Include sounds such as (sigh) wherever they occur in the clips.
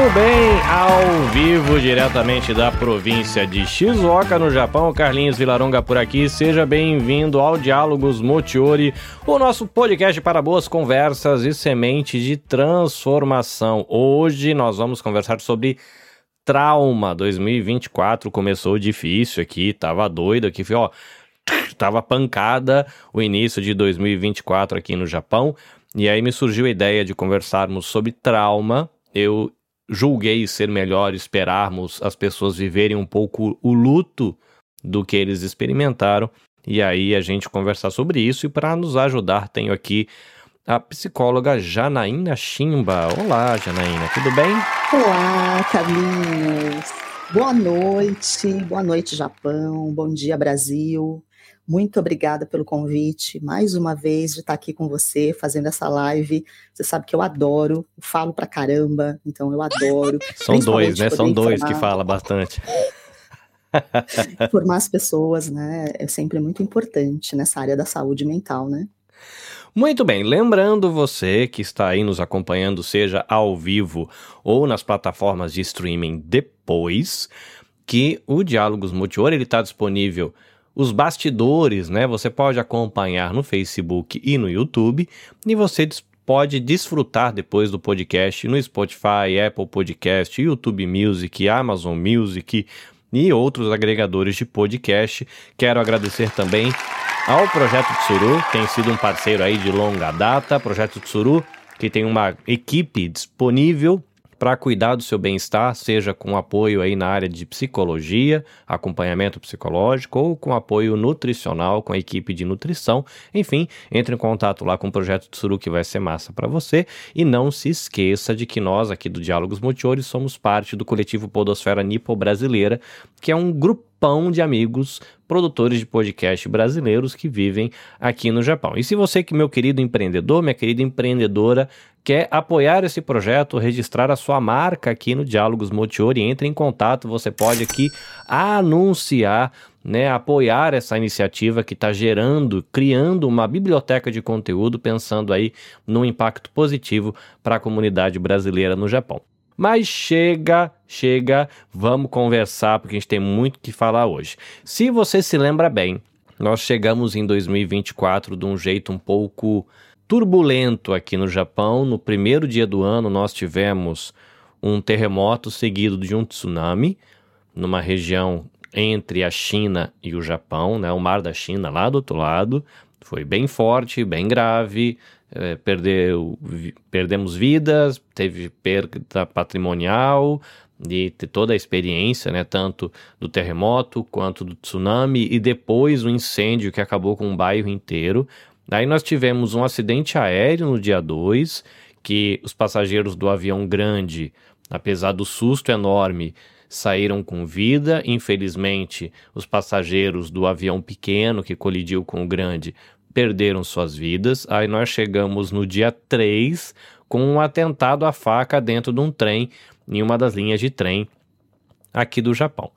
Muito bem, ao vivo, diretamente da província de Shizuoka, no Japão. Carlinhos Vilaronga por aqui. Seja bem-vindo ao Diálogos Motiori, o nosso podcast para boas conversas e semente de transformação. Hoje nós vamos conversar sobre trauma. 2024 começou difícil aqui, tava doido aqui, ó. Tava pancada o início de 2024 aqui no Japão. E aí me surgiu a ideia de conversarmos sobre trauma. Eu julguei ser melhor esperarmos as pessoas viverem um pouco o luto do que eles experimentaram. E aí a gente conversar sobre isso. E para nos ajudar, tenho aqui a psicóloga Janaína Chimba. Olá, Janaína, tudo bem? Olá, Carlinhos. Boa noite, boa noite, Japão. Bom dia, Brasil. Muito obrigada pelo convite, mais uma vez, de estar aqui com você, fazendo essa live. Você sabe que eu adoro, falo pra caramba, então eu adoro. (laughs) São dois, né? São dois que fala bastante. (laughs) Formar as pessoas, né, é sempre muito importante nessa área da saúde mental, né? Muito bem, lembrando você que está aí nos acompanhando, seja ao vivo ou nas plataformas de streaming depois, que o Diálogos Multior ele está disponível os bastidores, né? Você pode acompanhar no Facebook e no YouTube e você pode desfrutar depois do podcast no Spotify, Apple Podcast, YouTube Music, Amazon Music e outros agregadores de podcast. Quero agradecer também ao Projeto Tsuru, que tem sido um parceiro aí de longa data. Projeto Tsuru, que tem uma equipe disponível para cuidar do seu bem-estar, seja com apoio aí na área de psicologia, acompanhamento psicológico ou com apoio nutricional com a equipe de nutrição. Enfim, entre em contato lá com o projeto Tsuru que vai ser massa para você e não se esqueça de que nós aqui do Diálogos Multiores somos parte do coletivo Podosfera Nipo Brasileira, que é um grupão de amigos produtores de podcast brasileiros que vivem aqui no Japão. E se você que meu querido empreendedor, minha querida empreendedora, quer apoiar esse projeto, registrar a sua marca aqui no Diálogos Motiori, entre em contato, você pode aqui anunciar né, apoiar essa iniciativa que está gerando, criando uma biblioteca de conteúdo, pensando aí no impacto positivo para a comunidade brasileira no Japão. Mas chega, chega, vamos conversar porque a gente tem muito que falar hoje. Se você se lembra bem, nós chegamos em 2024 de um jeito um pouco turbulento aqui no Japão. No primeiro dia do ano, nós tivemos um terremoto seguido de um tsunami numa região entre a China e o Japão, né, o Mar da China lá do outro lado. Foi bem forte, bem grave, é, perdeu, perdemos vidas, teve perda patrimonial e toda a experiência, né, tanto do terremoto quanto do tsunami e depois o incêndio que acabou com um bairro inteiro. Aí nós tivemos um acidente aéreo no dia 2, que os passageiros do avião grande, apesar do susto enorme, saíram com vida. Infelizmente, os passageiros do avião pequeno que colidiu com o grande perderam suas vidas. Aí nós chegamos no dia 3 com um atentado à faca dentro de um trem, em uma das linhas de trem aqui do Japão.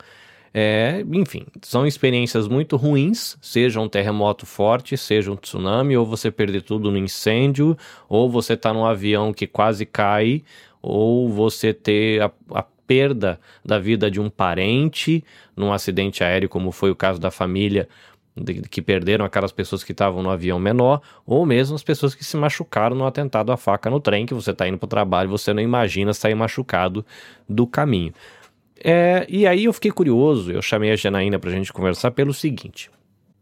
É, enfim, são experiências muito ruins, seja um terremoto forte, seja um tsunami, ou você perder tudo no incêndio, ou você tá num avião que quase cai, ou você ter a, a perda da vida de um parente num acidente aéreo, como foi o caso da família que perderam aquelas pessoas que estavam no avião menor, ou mesmo as pessoas que se machucaram no atentado à faca no trem, que você está indo para o trabalho, você não imagina sair machucado do caminho. É, e aí eu fiquei curioso, eu chamei a Janaína para a gente conversar pelo seguinte.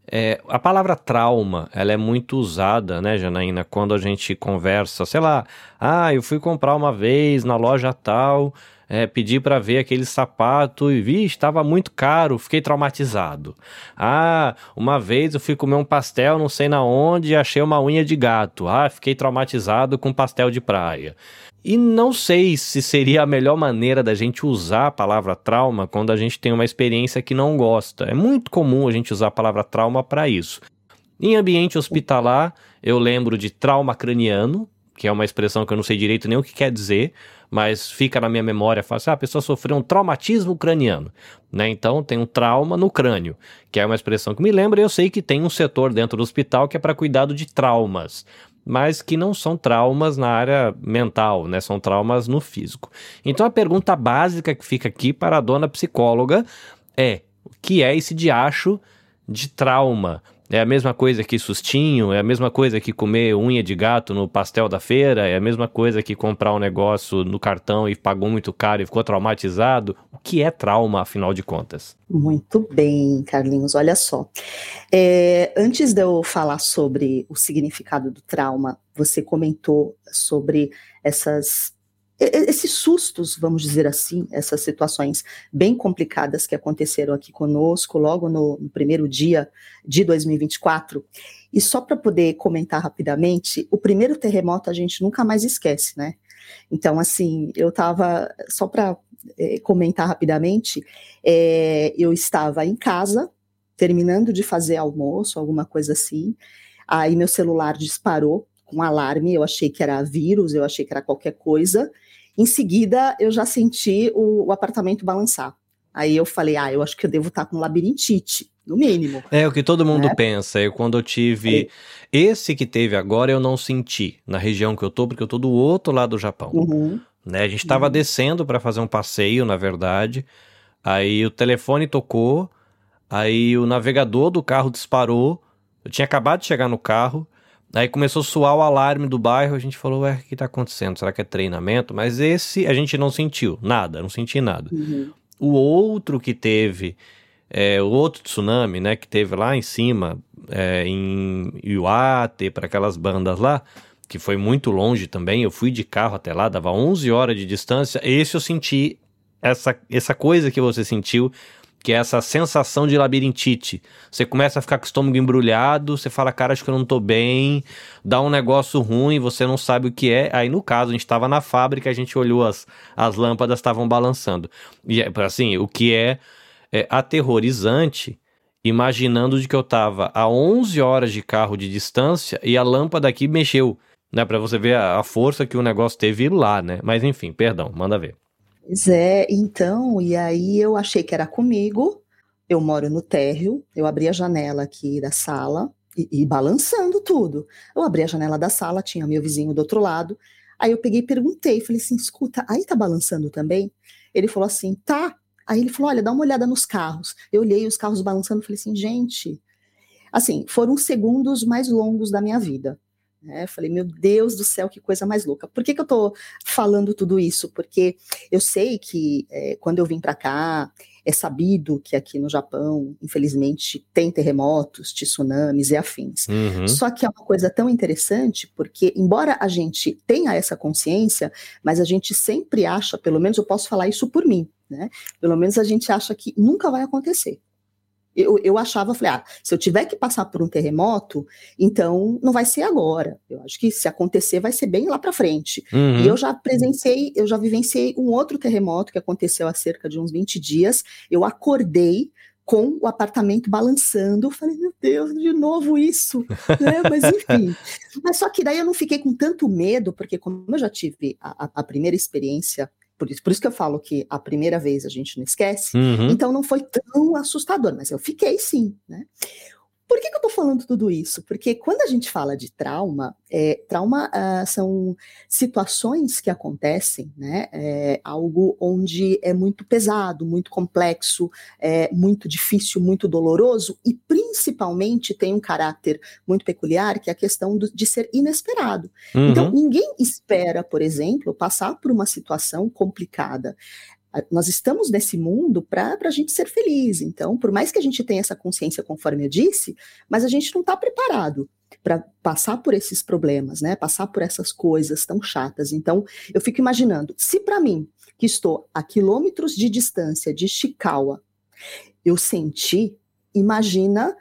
É, a palavra trauma, ela é muito usada, né, Janaína, quando a gente conversa, sei lá, ah, eu fui comprar uma vez na loja tal, é, pedi para ver aquele sapato e vi, estava muito caro, fiquei traumatizado. Ah, uma vez eu fui comer um pastel, não sei na onde, e achei uma unha de gato. Ah, fiquei traumatizado com pastel de praia. E não sei se seria a melhor maneira da gente usar a palavra trauma quando a gente tem uma experiência que não gosta. É muito comum a gente usar a palavra trauma para isso. Em ambiente hospitalar, eu lembro de trauma craniano, que é uma expressão que eu não sei direito nem o que quer dizer, mas fica na minha memória, fala assim, ah, a pessoa sofreu um traumatismo craniano, né? Então tem um trauma no crânio, que é uma expressão que me lembra, e eu sei que tem um setor dentro do hospital que é para cuidado de traumas. Mas que não são traumas na área mental, né? São traumas no físico. Então a pergunta básica que fica aqui para a dona psicóloga é: o que é esse diacho de trauma? É a mesma coisa que sustinho, é a mesma coisa que comer unha de gato no pastel da feira, é a mesma coisa que comprar um negócio no cartão e pagou muito caro e ficou traumatizado. O que é trauma, afinal de contas? Muito bem, Carlinhos. Olha só. É, antes de eu falar sobre o significado do trauma, você comentou sobre essas esses sustos, vamos dizer assim, essas situações bem complicadas que aconteceram aqui conosco logo no, no primeiro dia de 2024. E só para poder comentar rapidamente, o primeiro terremoto a gente nunca mais esquece, né? Então, assim, eu estava, só para é, comentar rapidamente, é, eu estava em casa, terminando de fazer almoço, alguma coisa assim, aí meu celular disparou com alarme, eu achei que era vírus, eu achei que era qualquer coisa, em seguida, eu já senti o, o apartamento balançar. Aí eu falei, ah, eu acho que eu devo estar com labirintite, no mínimo. É o que todo mundo né? pensa. Eu, quando eu tive. É. Esse que teve agora, eu não senti na região que eu tô, porque eu tô do outro lado do Japão. Uhum. Né? A gente estava uhum. descendo para fazer um passeio, na verdade. Aí o telefone tocou, aí o navegador do carro disparou. Eu tinha acabado de chegar no carro. Aí começou a soar o alarme do bairro, a gente falou, ué, o que tá acontecendo? Será que é treinamento? Mas esse a gente não sentiu nada, não senti nada. Uhum. O outro que teve, é, o outro tsunami, né, que teve lá em cima, é, em Iwate, para aquelas bandas lá, que foi muito longe também, eu fui de carro até lá, dava 11 horas de distância, esse eu senti essa, essa coisa que você sentiu que é essa sensação de labirintite. Você começa a ficar com o estômago embrulhado, você fala, cara, acho que eu não tô bem, dá um negócio ruim, você não sabe o que é. Aí, no caso, a gente estava na fábrica, a gente olhou as, as lâmpadas estavam balançando. E, assim, o que é, é aterrorizante, imaginando de que eu tava a 11 horas de carro de distância e a lâmpada aqui mexeu, né? Pra você ver a, a força que o negócio teve lá, né? Mas enfim, perdão, manda ver. Pois é, então, e aí eu achei que era comigo. Eu moro no térreo, eu abri a janela aqui da sala e, e, balançando tudo. Eu abri a janela da sala, tinha meu vizinho do outro lado. Aí eu peguei e perguntei, falei assim: escuta, aí tá balançando também? Ele falou assim: tá. Aí ele falou: olha, dá uma olhada nos carros. Eu olhei os carros balançando, falei assim: gente. Assim, foram os segundos mais longos da minha vida. Né? Falei, meu Deus do céu, que coisa mais louca. Por que, que eu estou falando tudo isso? Porque eu sei que é, quando eu vim para cá, é sabido que aqui no Japão, infelizmente, tem terremotos, tsunamis e afins. Uhum. Só que é uma coisa tão interessante, porque, embora a gente tenha essa consciência, mas a gente sempre acha, pelo menos eu posso falar isso por mim, né? Pelo menos a gente acha que nunca vai acontecer eu, eu achava, falei, ah, se eu tiver que passar por um terremoto, então não vai ser agora. Eu acho que se acontecer, vai ser bem lá para frente. Uhum. E eu já presenciei, eu já vivenciei um outro terremoto que aconteceu há cerca de uns 20 dias. Eu acordei com o apartamento balançando. Eu falei, meu Deus, de novo isso. né? Mas enfim. (laughs) Mas só que daí eu não fiquei com tanto medo, porque como eu já tive a, a primeira experiência por isso, por isso que eu falo que a primeira vez a gente não esquece, uhum. então não foi tão assustador, mas eu fiquei sim, né? Por que, que eu estou falando tudo isso? Porque quando a gente fala de trauma, é, trauma uh, são situações que acontecem, né? É algo onde é muito pesado, muito complexo, é muito difícil, muito doloroso e principalmente tem um caráter muito peculiar, que é a questão do, de ser inesperado. Uhum. Então, ninguém espera, por exemplo, passar por uma situação complicada nós estamos nesse mundo para a gente ser feliz. Então, por mais que a gente tenha essa consciência, conforme eu disse, mas a gente não está preparado para passar por esses problemas, né? Passar por essas coisas tão chatas. Então, eu fico imaginando, se para mim, que estou a quilômetros de distância de Chikawa, eu senti, imagina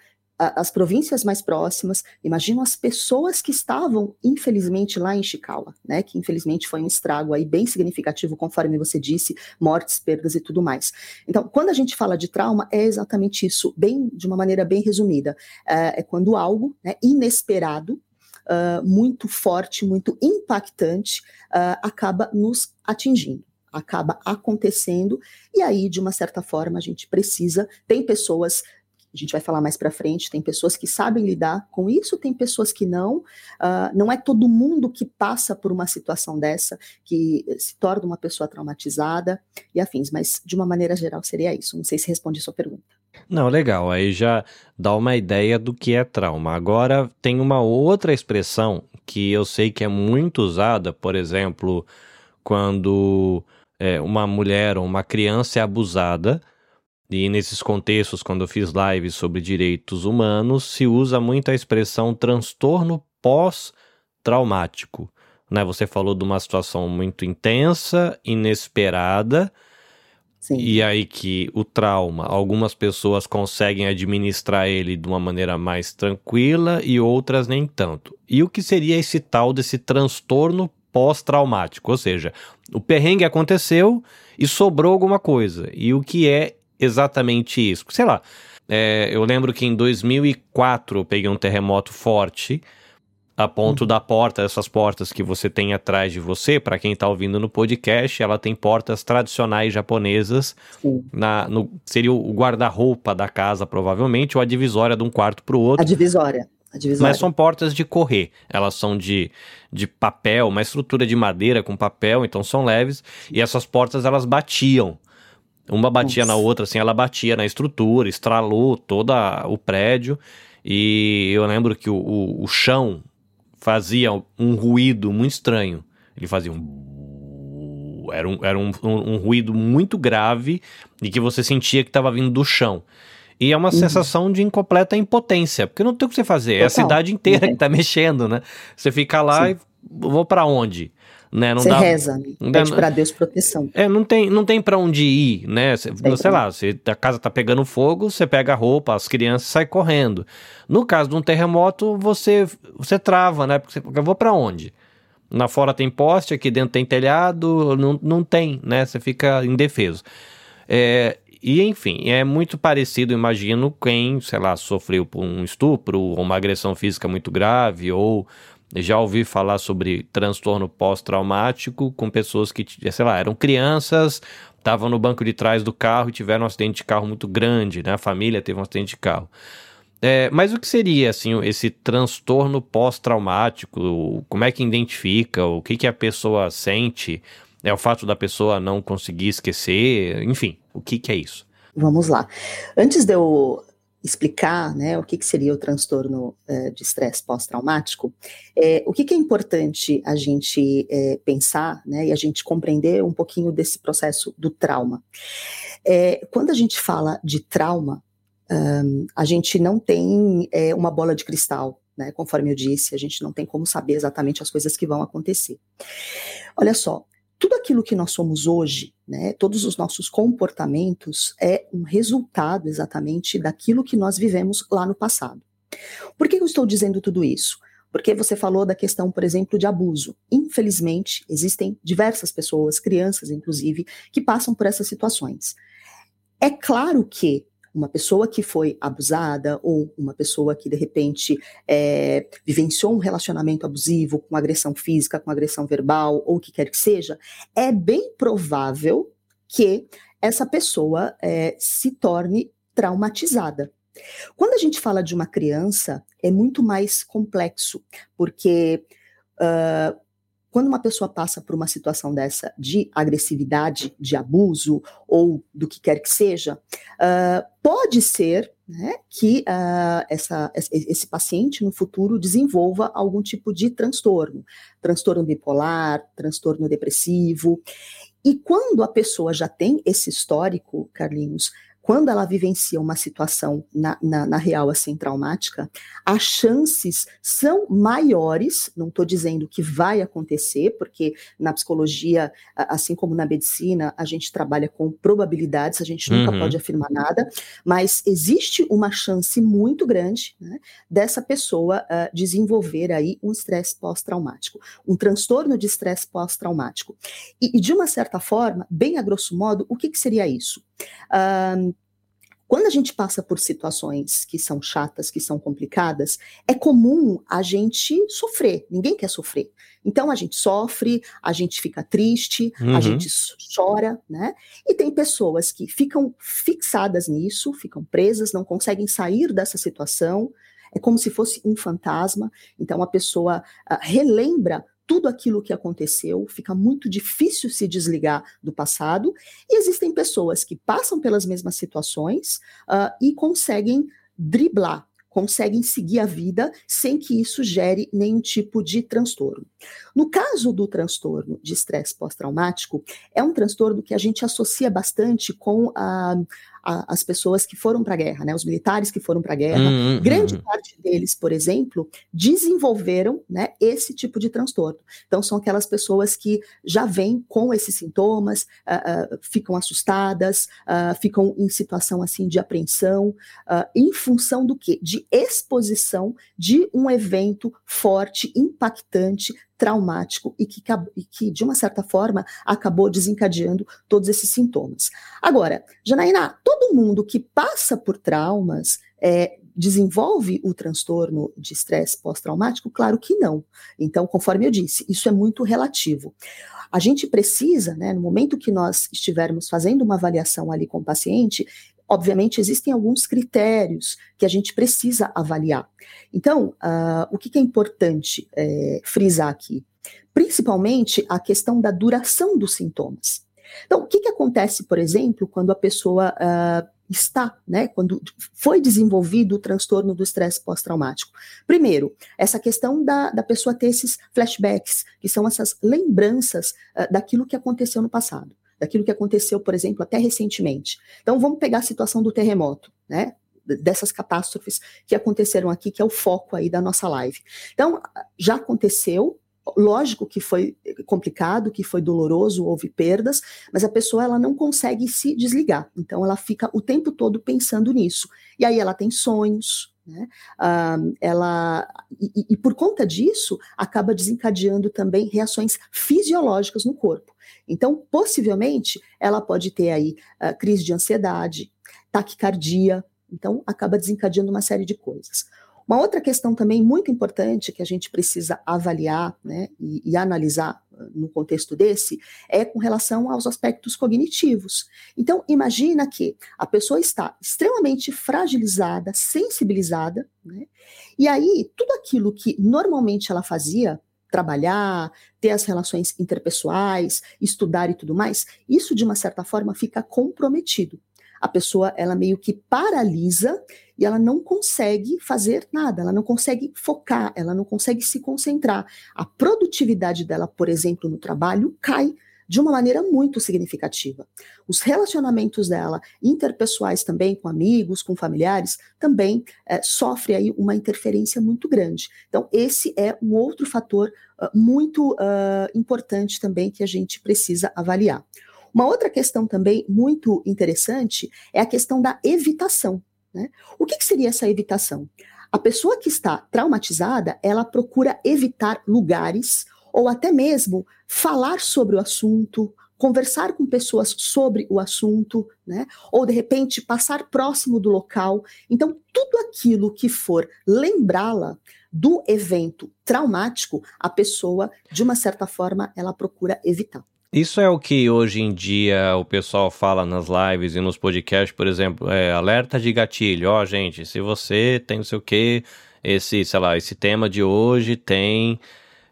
as províncias mais próximas, imagino as pessoas que estavam, infelizmente, lá em Chikawa, né, que infelizmente foi um estrago aí bem significativo, conforme você disse, mortes, perdas e tudo mais. Então, quando a gente fala de trauma, é exatamente isso, bem de uma maneira bem resumida. É, é quando algo né, inesperado, uh, muito forte, muito impactante, uh, acaba nos atingindo acaba acontecendo, e aí, de uma certa forma, a gente precisa. Tem pessoas A gente vai falar mais para frente. Tem pessoas que sabem lidar com isso, tem pessoas que não. Uh, não é todo mundo que passa por uma situação dessa que se torna uma pessoa traumatizada e afins, mas de uma maneira geral seria isso. Não sei se responde a sua pergunta. Não, legal. Aí já dá uma ideia do que é trauma. Agora tem uma outra expressão que eu sei que é muito usada, por exemplo, quando é, uma mulher ou uma criança é abusada e nesses contextos, quando eu fiz lives sobre direitos humanos, se usa muito a expressão transtorno pós-traumático. Né? Você falou de uma situação muito intensa, inesperada, Sim. e aí que o trauma, algumas pessoas conseguem administrar ele de uma maneira mais tranquila e outras nem tanto. E o que seria esse tal desse transtorno pós-traumático? Ou seja, o perrengue aconteceu e sobrou alguma coisa. E o que é exatamente isso. Sei lá, é, eu lembro que em 2004 eu peguei um terremoto forte a ponto uhum. da porta, essas portas que você tem atrás de você, para quem está ouvindo no podcast, ela tem portas tradicionais japonesas, na, no, seria o guarda-roupa da casa, provavelmente, ou a divisória de um quarto para o outro. A divisória. A divisória. Mas são portas de correr, elas são de, de papel, uma estrutura de madeira com papel, então são leves, e essas portas elas batiam. Uma batia Nossa. na outra, assim, ela batia na estrutura, estralou todo o prédio. E eu lembro que o, o, o chão fazia um ruído muito estranho. Ele fazia um. Era um, era um, um, um ruído muito grave e que você sentia que estava vindo do chão. E é uma uhum. sensação de incompleta impotência, porque não tem o que você fazer. Total. É a cidade inteira uhum. que está (laughs) mexendo, né? Você fica lá Sim. e vou para onde? Né? Não você dá, reza, pede para Deus proteção. É, não tem, não tem para onde ir, né? Cê, sei lá, você, a casa tá pegando fogo, você pega a roupa, as crianças saem correndo. No caso de um terremoto, você, você trava, né? Porque você, eu vou para onde? Na fora tem poste, aqui dentro tem telhado, não, não tem, né? Você fica indefeso. É, e enfim, é muito parecido, imagino, quem, sei lá, sofreu por um estupro ou uma agressão física muito grave ou já ouvi falar sobre transtorno pós-traumático com pessoas que, sei lá, eram crianças, estavam no banco de trás do carro e tiveram um acidente de carro muito grande, né? A família teve um acidente de carro. É, mas o que seria, assim, esse transtorno pós-traumático? Como é que identifica? O que, que a pessoa sente? É o fato da pessoa não conseguir esquecer? Enfim, o que, que é isso? Vamos lá. Antes de eu explicar né, o que, que seria o transtorno é, de estresse pós-traumático, é, o que, que, é importante a gente é, pensar né, e a gente compreender um pouquinho desse processo do trauma. É, quando a gente fala de trauma, um, a gente não tem é, uma bola de cristal, né, conforme eu disse, a gente não tem como saber exatamente as coisas que vão acontecer. Olha só, tudo aquilo que nós somos hoje, né, todos os nossos comportamentos, é um resultado exatamente daquilo que nós vivemos lá no passado. Por que eu estou dizendo tudo isso? Porque você falou da questão, por exemplo, de abuso. Infelizmente, existem diversas pessoas, crianças inclusive, que passam por essas situações. É claro que uma pessoa que foi abusada ou uma pessoa que de repente é, vivenciou um relacionamento abusivo com agressão física, com agressão verbal ou o que quer que seja, é bem provável que essa pessoa é, se torne traumatizada. Quando a gente fala de uma criança, é muito mais complexo, porque uh, quando uma pessoa passa por uma situação dessa de agressividade, de abuso ou do que quer que seja, uh, pode ser né, que uh, essa, esse paciente no futuro desenvolva algum tipo de transtorno, transtorno bipolar, transtorno depressivo. E quando a pessoa já tem esse histórico, Carlinhos, quando ela vivencia uma situação na, na, na real assim traumática, as chances são maiores, não estou dizendo que vai acontecer, porque na psicologia, assim como na medicina, a gente trabalha com probabilidades, a gente nunca uhum. pode afirmar nada, mas existe uma chance muito grande né, dessa pessoa uh, desenvolver aí um estresse pós-traumático, um transtorno de estresse pós-traumático. E, e, de uma certa forma, bem a grosso modo, o que, que seria isso? Uh, quando a gente passa por situações que são chatas, que são complicadas, é comum a gente sofrer. Ninguém quer sofrer. Então a gente sofre, a gente fica triste, uhum. a gente chora, né? E tem pessoas que ficam fixadas nisso, ficam presas, não conseguem sair dessa situação. É como se fosse um fantasma. Então a pessoa uh, relembra tudo aquilo que aconteceu, fica muito difícil se desligar do passado, e existem pessoas que passam pelas mesmas situações uh, e conseguem driblar, conseguem seguir a vida sem que isso gere nenhum tipo de transtorno. No caso do transtorno de estresse pós-traumático, é um transtorno que a gente associa bastante com a, a, as pessoas que foram para a guerra, né, os militares que foram para a guerra, hum, hum, grande hum. parte deles, por exemplo, desenvolveram né, esse tipo de transtorno. Então, são aquelas pessoas que já vêm com esses sintomas, uh, uh, ficam assustadas, uh, ficam em situação assim de apreensão, em função do quê? De exposição de um evento forte, impactante, traumático e que, e que, de uma certa forma, acabou desencadeando todos esses sintomas. Agora, Janaína, todo mundo que passa por traumas é, desenvolve o transtorno de estresse pós-traumático? Claro que não. Então, conforme eu disse, isso é muito relativo. A gente precisa, né, no momento que nós estivermos fazendo uma avaliação ali com o paciente, Obviamente, existem alguns critérios que a gente precisa avaliar. Então, uh, o que, que, é importante é, frisar aqui? Principalmente a questão da duração dos sintomas. Então, o que, que acontece, por exemplo, quando a pessoa uh, está, né, quando foi desenvolvido o transtorno do estresse pós-traumático? Primeiro, essa questão da, da pessoa ter esses flashbacks, que são essas lembranças uh, daquilo que aconteceu no passado daquilo que aconteceu, por exemplo, até recentemente. Então, vamos pegar a situação do terremoto, né? Dessas catástrofes que aconteceram aqui, que é o foco aí da nossa live. Então, já aconteceu, lógico que foi complicado, que foi doloroso, houve perdas, mas a pessoa ela não consegue se desligar. Então ela fica o tempo todo pensando nisso. E aí ela tem sonhos, né? Uh, ela e, e, por conta disso acaba desencadeando também reações fisiológicas no corpo. Então, possivelmente, ela pode ter aí uh, crise de ansiedade, taquicardia, então acaba desencadeando uma série de coisas. Uma outra questão também muito importante que a gente precisa avaliar né, e, e, analisar ah, no contexto desse é com relação aos aspectos cognitivos. Então, imagina que a pessoa está extremamente fragilizada, sensibilizada, né, e aí tudo aquilo que normalmente ela fazia, trabalhar, ter as relações interpessoais, estudar e tudo mais, isso de uma certa forma fica comprometido. A pessoa, ela meio que paralisa e ela não consegue fazer nada, ela não consegue focar, ela não consegue se concentrar. A produtividade dela, por exemplo, no trabalho cai de uma maneira muito significativa. Os relacionamentos dela, interpessoais também, com amigos, com familiares, também é, sofre aí uma interferência muito grande. Então, esse é um outro fator uh, muito uh, importante também que a gente precisa avaliar. Uma outra questão também muito interessante é a questão da evitação. Né? O que, que seria essa evitação? A pessoa que está traumatizada, ela procura evitar lugares ou até mesmo falar sobre o assunto, conversar com pessoas sobre o assunto, né? Ou de repente passar próximo do local. Então, tudo aquilo que for lembrá-la do evento traumático, a pessoa, de uma certa forma, ela procura evitar. Isso é o que hoje em dia o pessoal fala nas lives e nos podcasts, por exemplo, é alerta de gatilho. Ó, oh, gente, se você tem não sei o que, esse, sei lá, esse tema de hoje tem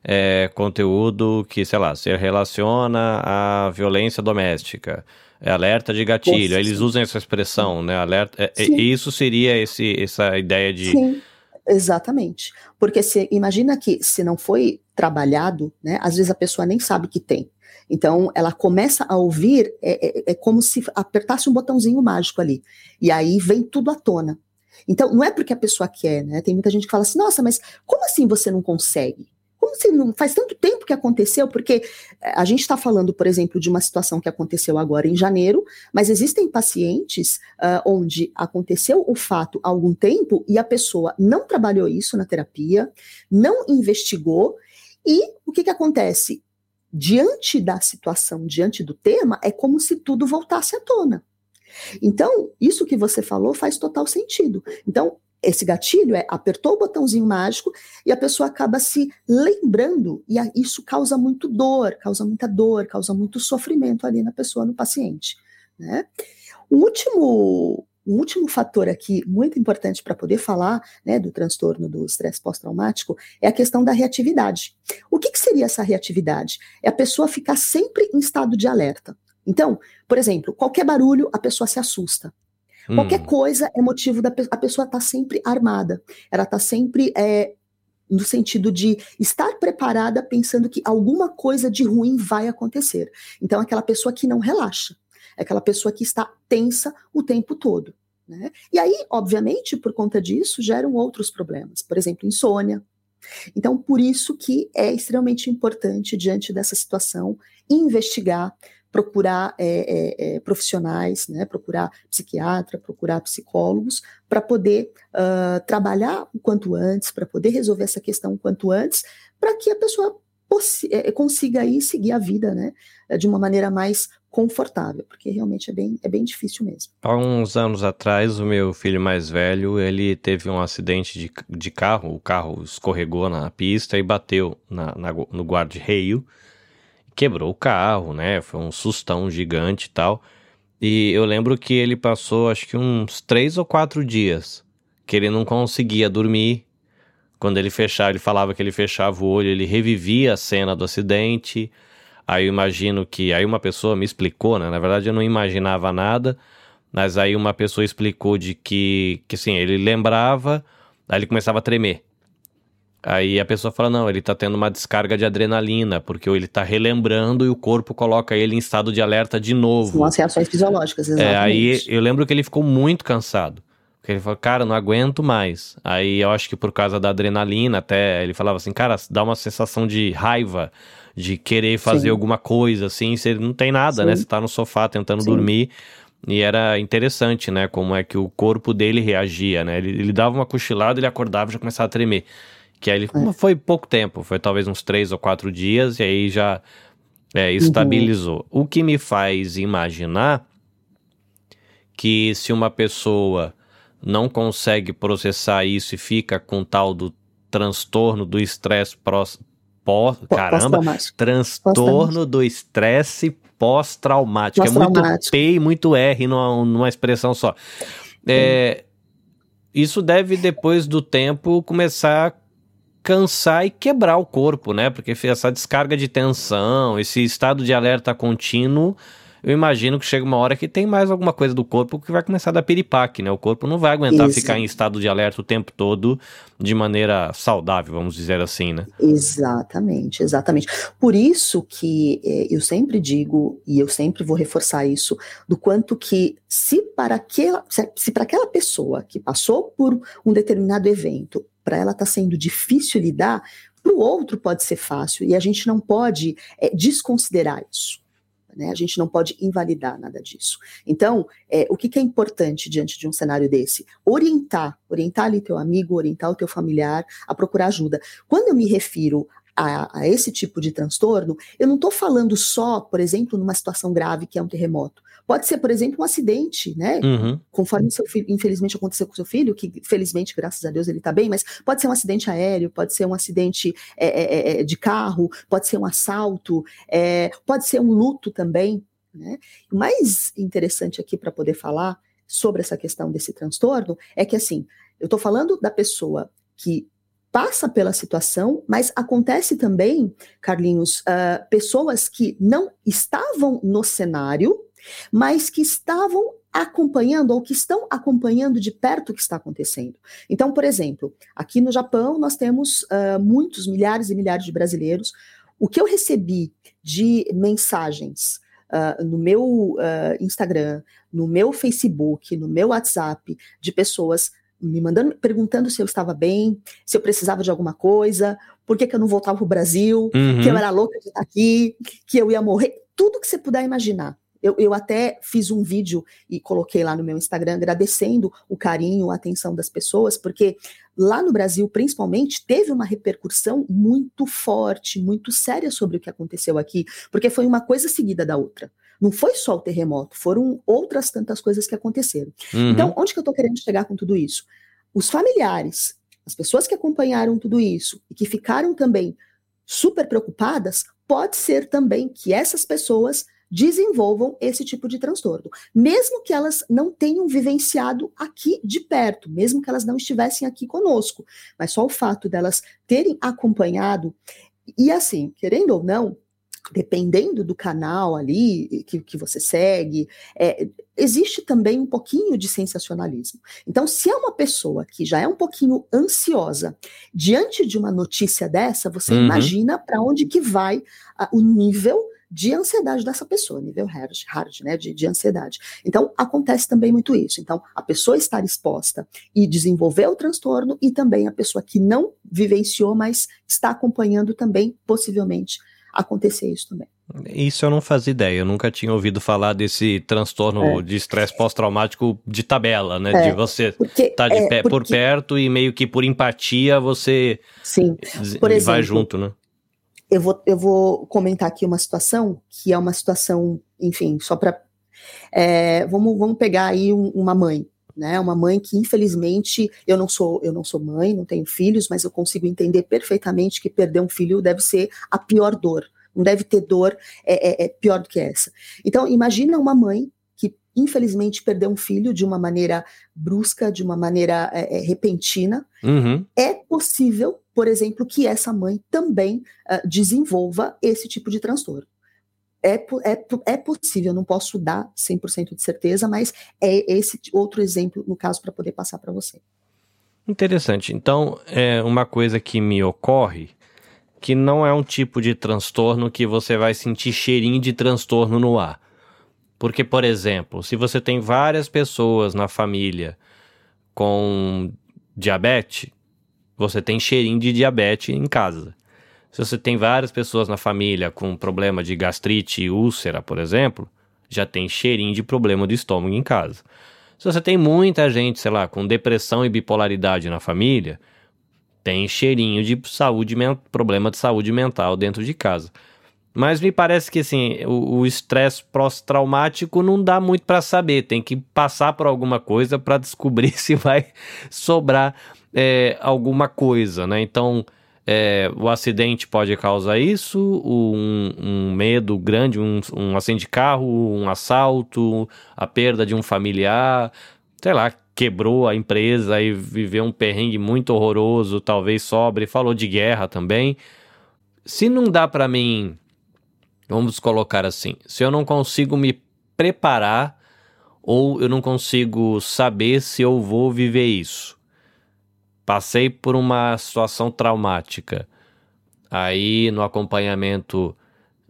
é, conteúdo que, sei lá, se relaciona à violência doméstica. É alerta de gatilho. Poxa, Eles usam essa expressão, né? Alerta. É, é isso seria esse, essa ideia de. Sim, exatamente. Porque se imagina que se não foi trabalhado, né? Às vezes a pessoa nem sabe que tem. Então, ela começa a ouvir, é, é, é, como se apertasse um botãozinho mágico ali. E aí vem tudo à tona. Então, não é porque a pessoa quer, né? Tem muita gente que fala assim, nossa, mas como assim você não consegue? Como se não faz tanto tempo que aconteceu? Porque eh, a gente está falando, por exemplo, de uma situação que aconteceu agora em janeiro, mas existem pacientes uh, onde aconteceu o fato há algum tempo e a pessoa não trabalhou isso na terapia, não investigou, e o que, que acontece? Diante da situação, diante do tema, é como se tudo voltasse à tona. Então, isso que você falou faz total sentido. Então, esse gatilho é apertou o botãozinho mágico e a pessoa acaba se lembrando, e isso causa muito dor, causa muita dor, causa muito sofrimento ali na pessoa, no paciente. Né? O último, um último fator aqui, muito importante para poder falar né, do transtorno do estresse pós-traumático, é a questão da reatividade. O que, que seria essa reatividade? É a pessoa ficar sempre em estado de alerta. Então, por exemplo, qualquer barulho, a pessoa se assusta. Qualquer hum. coisa é motivo da a pessoa estar tá sempre armada. Ela está sempre é, no sentido de estar preparada pensando que alguma coisa de ruim vai acontecer. Então, aquela pessoa que não relaxa, é aquela pessoa que está tensa o tempo todo. Né? E aí, obviamente, por conta disso, geram outros problemas. Por exemplo, insônia. Então, por isso que é extremamente importante, diante dessa situação, investigar procurar é, é, é, profissionais, né, procurar psiquiatra, procurar psicólogos, para poder uh, trabalhar o quanto antes, para poder resolver essa questão o quanto antes, para que a pessoa é, consiga aí seguir a vida, né, de uma maneira mais confortável, porque realmente é bem, é bem difícil mesmo. Há uns anos atrás, o meu filho mais velho, ele teve um acidente de, de carro, o carro escorregou na pista e bateu na, na no guarda-reio, quebrou o carro, né? Foi um sustão gigante e tal. E eu lembro que ele passou acho que uns três ou quatro dias que ele não conseguia dormir. Quando ele fechava, ele falava que ele fechava o olho, ele revivia a cena do acidente. Aí eu imagino que. Aí uma pessoa me explicou, né? Na verdade eu não imaginava nada, mas aí uma pessoa explicou de que, que assim, ele lembrava, aí ele começava a tremer. Aí a pessoa fala: não, ele tá tendo uma descarga de adrenalina, porque ele tá relembrando e o corpo coloca ele em estado de alerta de novo. São as reações fisiológicas, exatamente. É, aí eu lembro que ele ficou muito cansado. Porque ele falou, cara, não aguento mais. Aí eu acho que por causa da adrenalina, até ele falava assim, cara, dá uma sensação de raiva, de querer fazer Sim. alguma coisa, assim, você não tem nada, né? Sim. né? Você tá no sofá tentando Sim. dormir. E era interessante, né? Como é que o corpo dele reagia, né? Ele, ele dava uma cochilada, ele acordava e já começava a tremer. Que aí ele é. foi pouco tempo, foi talvez uns três ou quatro dias, e aí já é, estabilizou. Uhum. O que me faz imaginar que se uma pessoa não consegue processar isso e fica com tal do transtorno do estresse pós, pós caramba, transtorno do estresse pós-traumático. Pós é muito P e muito R numa, numa expressão só. É, isso deve, depois do tempo, começar cansar e quebrar o corpo, né? Porque essa descarga de tensão, esse estado de alerta contínuo, eu imagino que chega uma hora que tem mais alguma coisa do corpo que vai começar a dar piripaque, né? O corpo não vai aguentar Isso. ficar em estado de alerta o tempo todo de maneira saudável, vamos dizer assim, né? Exatamente, exatamente. Por isso que eh, eu sempre digo, e eu sempre vou reforçar isso, do quanto que se para aquela, se para aquela pessoa que passou por um determinado evento para ela está sendo difícil lidar, para o outro pode ser fácil, e a gente não pode é, desconsiderar isso. Né? A gente não pode invalidar nada disso. Então, é, o que, que, é importante diante de um cenário desse? Orientar, orientar ali teu amigo, orientar o teu familiar a procurar ajuda. Quando eu me refiro a, a, esse tipo de transtorno, eu não estou falando só, por exemplo, numa situação grave que é um terremoto. Pode ser, por exemplo, um acidente, né? Uhum. Conforme seu filho, infelizmente aconteceu com seu filho, que felizmente, graças a Deus, ele está bem, mas pode ser um acidente aéreo, pode ser um acidente é, é, é, é de carro, pode ser um assalto, é, pode ser um luto também. Né? O mais interessante aqui para poder falar sobre essa questão desse transtorno é que, assim, eu estou falando da pessoa que passa pela situação, mas acontece também, Carlinhos, uh, pessoas que não estavam no cenário, mas que estavam acompanhando ou que estão acompanhando de perto o que está acontecendo. Então, por exemplo, aqui no Japão nós temos uh, muitos, milhares e milhares de brasileiros. O que eu recebi de mensagens uh, no meu uh, Instagram, no meu Facebook, no meu WhatsApp, de pessoas me mandando, perguntando se eu estava bem, se eu precisava de alguma coisa, por que, que eu não voltava para o Brasil, uhum. que eu era louca de estar aqui, que eu ia morrer, tudo que você puder imaginar. Eu, eu até fiz um vídeo e coloquei lá no meu Instagram agradecendo o carinho, a atenção das pessoas, porque lá no Brasil, principalmente, teve uma repercussão muito forte, muito séria sobre o que aconteceu aqui, porque foi uma coisa seguida da outra. Não foi só o terremoto, foram outras tantas coisas que aconteceram. Uhum. Então, onde que eu estou querendo chegar com tudo isso? Os familiares, as pessoas que acompanharam tudo isso e que ficaram também super preocupadas, pode ser também que essas pessoas desenvolvam esse tipo de transtorno, mesmo que elas não tenham vivenciado aqui de perto, mesmo que elas não estivessem aqui conosco, mas só o fato delas terem acompanhado e assim, querendo ou não, dependendo do canal ali que, que você segue, é, existe também um pouquinho de sensacionalismo. Então, se é uma pessoa que já é um pouquinho ansiosa diante de uma notícia dessa, você uhum. imagina para onde que vai o nível de ansiedade dessa pessoa, nível hard, hard né, de, de ansiedade. Então, acontece também muito isso. Então, a pessoa estar exposta e desenvolver o transtorno e também a pessoa que não vivenciou, mas está acompanhando também, possivelmente, acontecer isso também. Isso eu não fazia ideia, eu nunca tinha ouvido falar desse transtorno é. de estresse pós-traumático de tabela, né? É, de você estar tá de é, pé, porque... por perto e meio que por empatia você Sim. Por exemplo, vai junto, né? Eu vou, eu vou comentar aqui uma situação que é uma situação, enfim, só para. É, vamos, vamos pegar aí um, uma mãe, né? Uma mãe que infelizmente eu não sou eu não sou mãe, não tenho filhos, mas eu consigo entender perfeitamente que perder um filho deve ser a pior dor. Não deve ter dor é, é, é pior do que essa. Então imagina uma mãe que infelizmente perdeu um filho de uma maneira brusca, de uma maneira é, é repentina. Uhum. É possível, por exemplo, que essa mãe também uh, desenvolva esse tipo de transtorno é, é, é possível, não posso dar 100% de certeza, mas é esse outro exemplo, no caso, para poder passar para você. Interessante. Então, é uma coisa que me ocorre que não é um tipo de transtorno que você vai sentir cheirinho de transtorno no ar. Porque, por exemplo, se você tem várias pessoas na família com diabetes, você tem cheirinho de diabetes em casa. Se você tem várias pessoas na família com problema de gastrite e úlcera, por exemplo, já tem cheirinho de problema do estômago em casa. Se você tem muita gente, sei lá, com depressão e bipolaridade na família, tem cheirinho de saúde, problema de saúde mental dentro de casa. Mas me parece que assim, o estresse pós-traumático não dá muito para saber, tem que passar por alguma coisa para descobrir (laughs) se vai sobrar é, alguma coisa, né? Então, é, o acidente pode causar isso, um, um medo grande, um, um acidente de carro, um assalto, a perda de um familiar, sei lá, quebrou a empresa e viveu um perrengue muito horroroso, talvez sobre, falou de guerra também. Se não dá para mim, vamos colocar assim, se eu não consigo me preparar ou eu não consigo saber se eu vou viver isso passei por uma situação traumática. Aí, no acompanhamento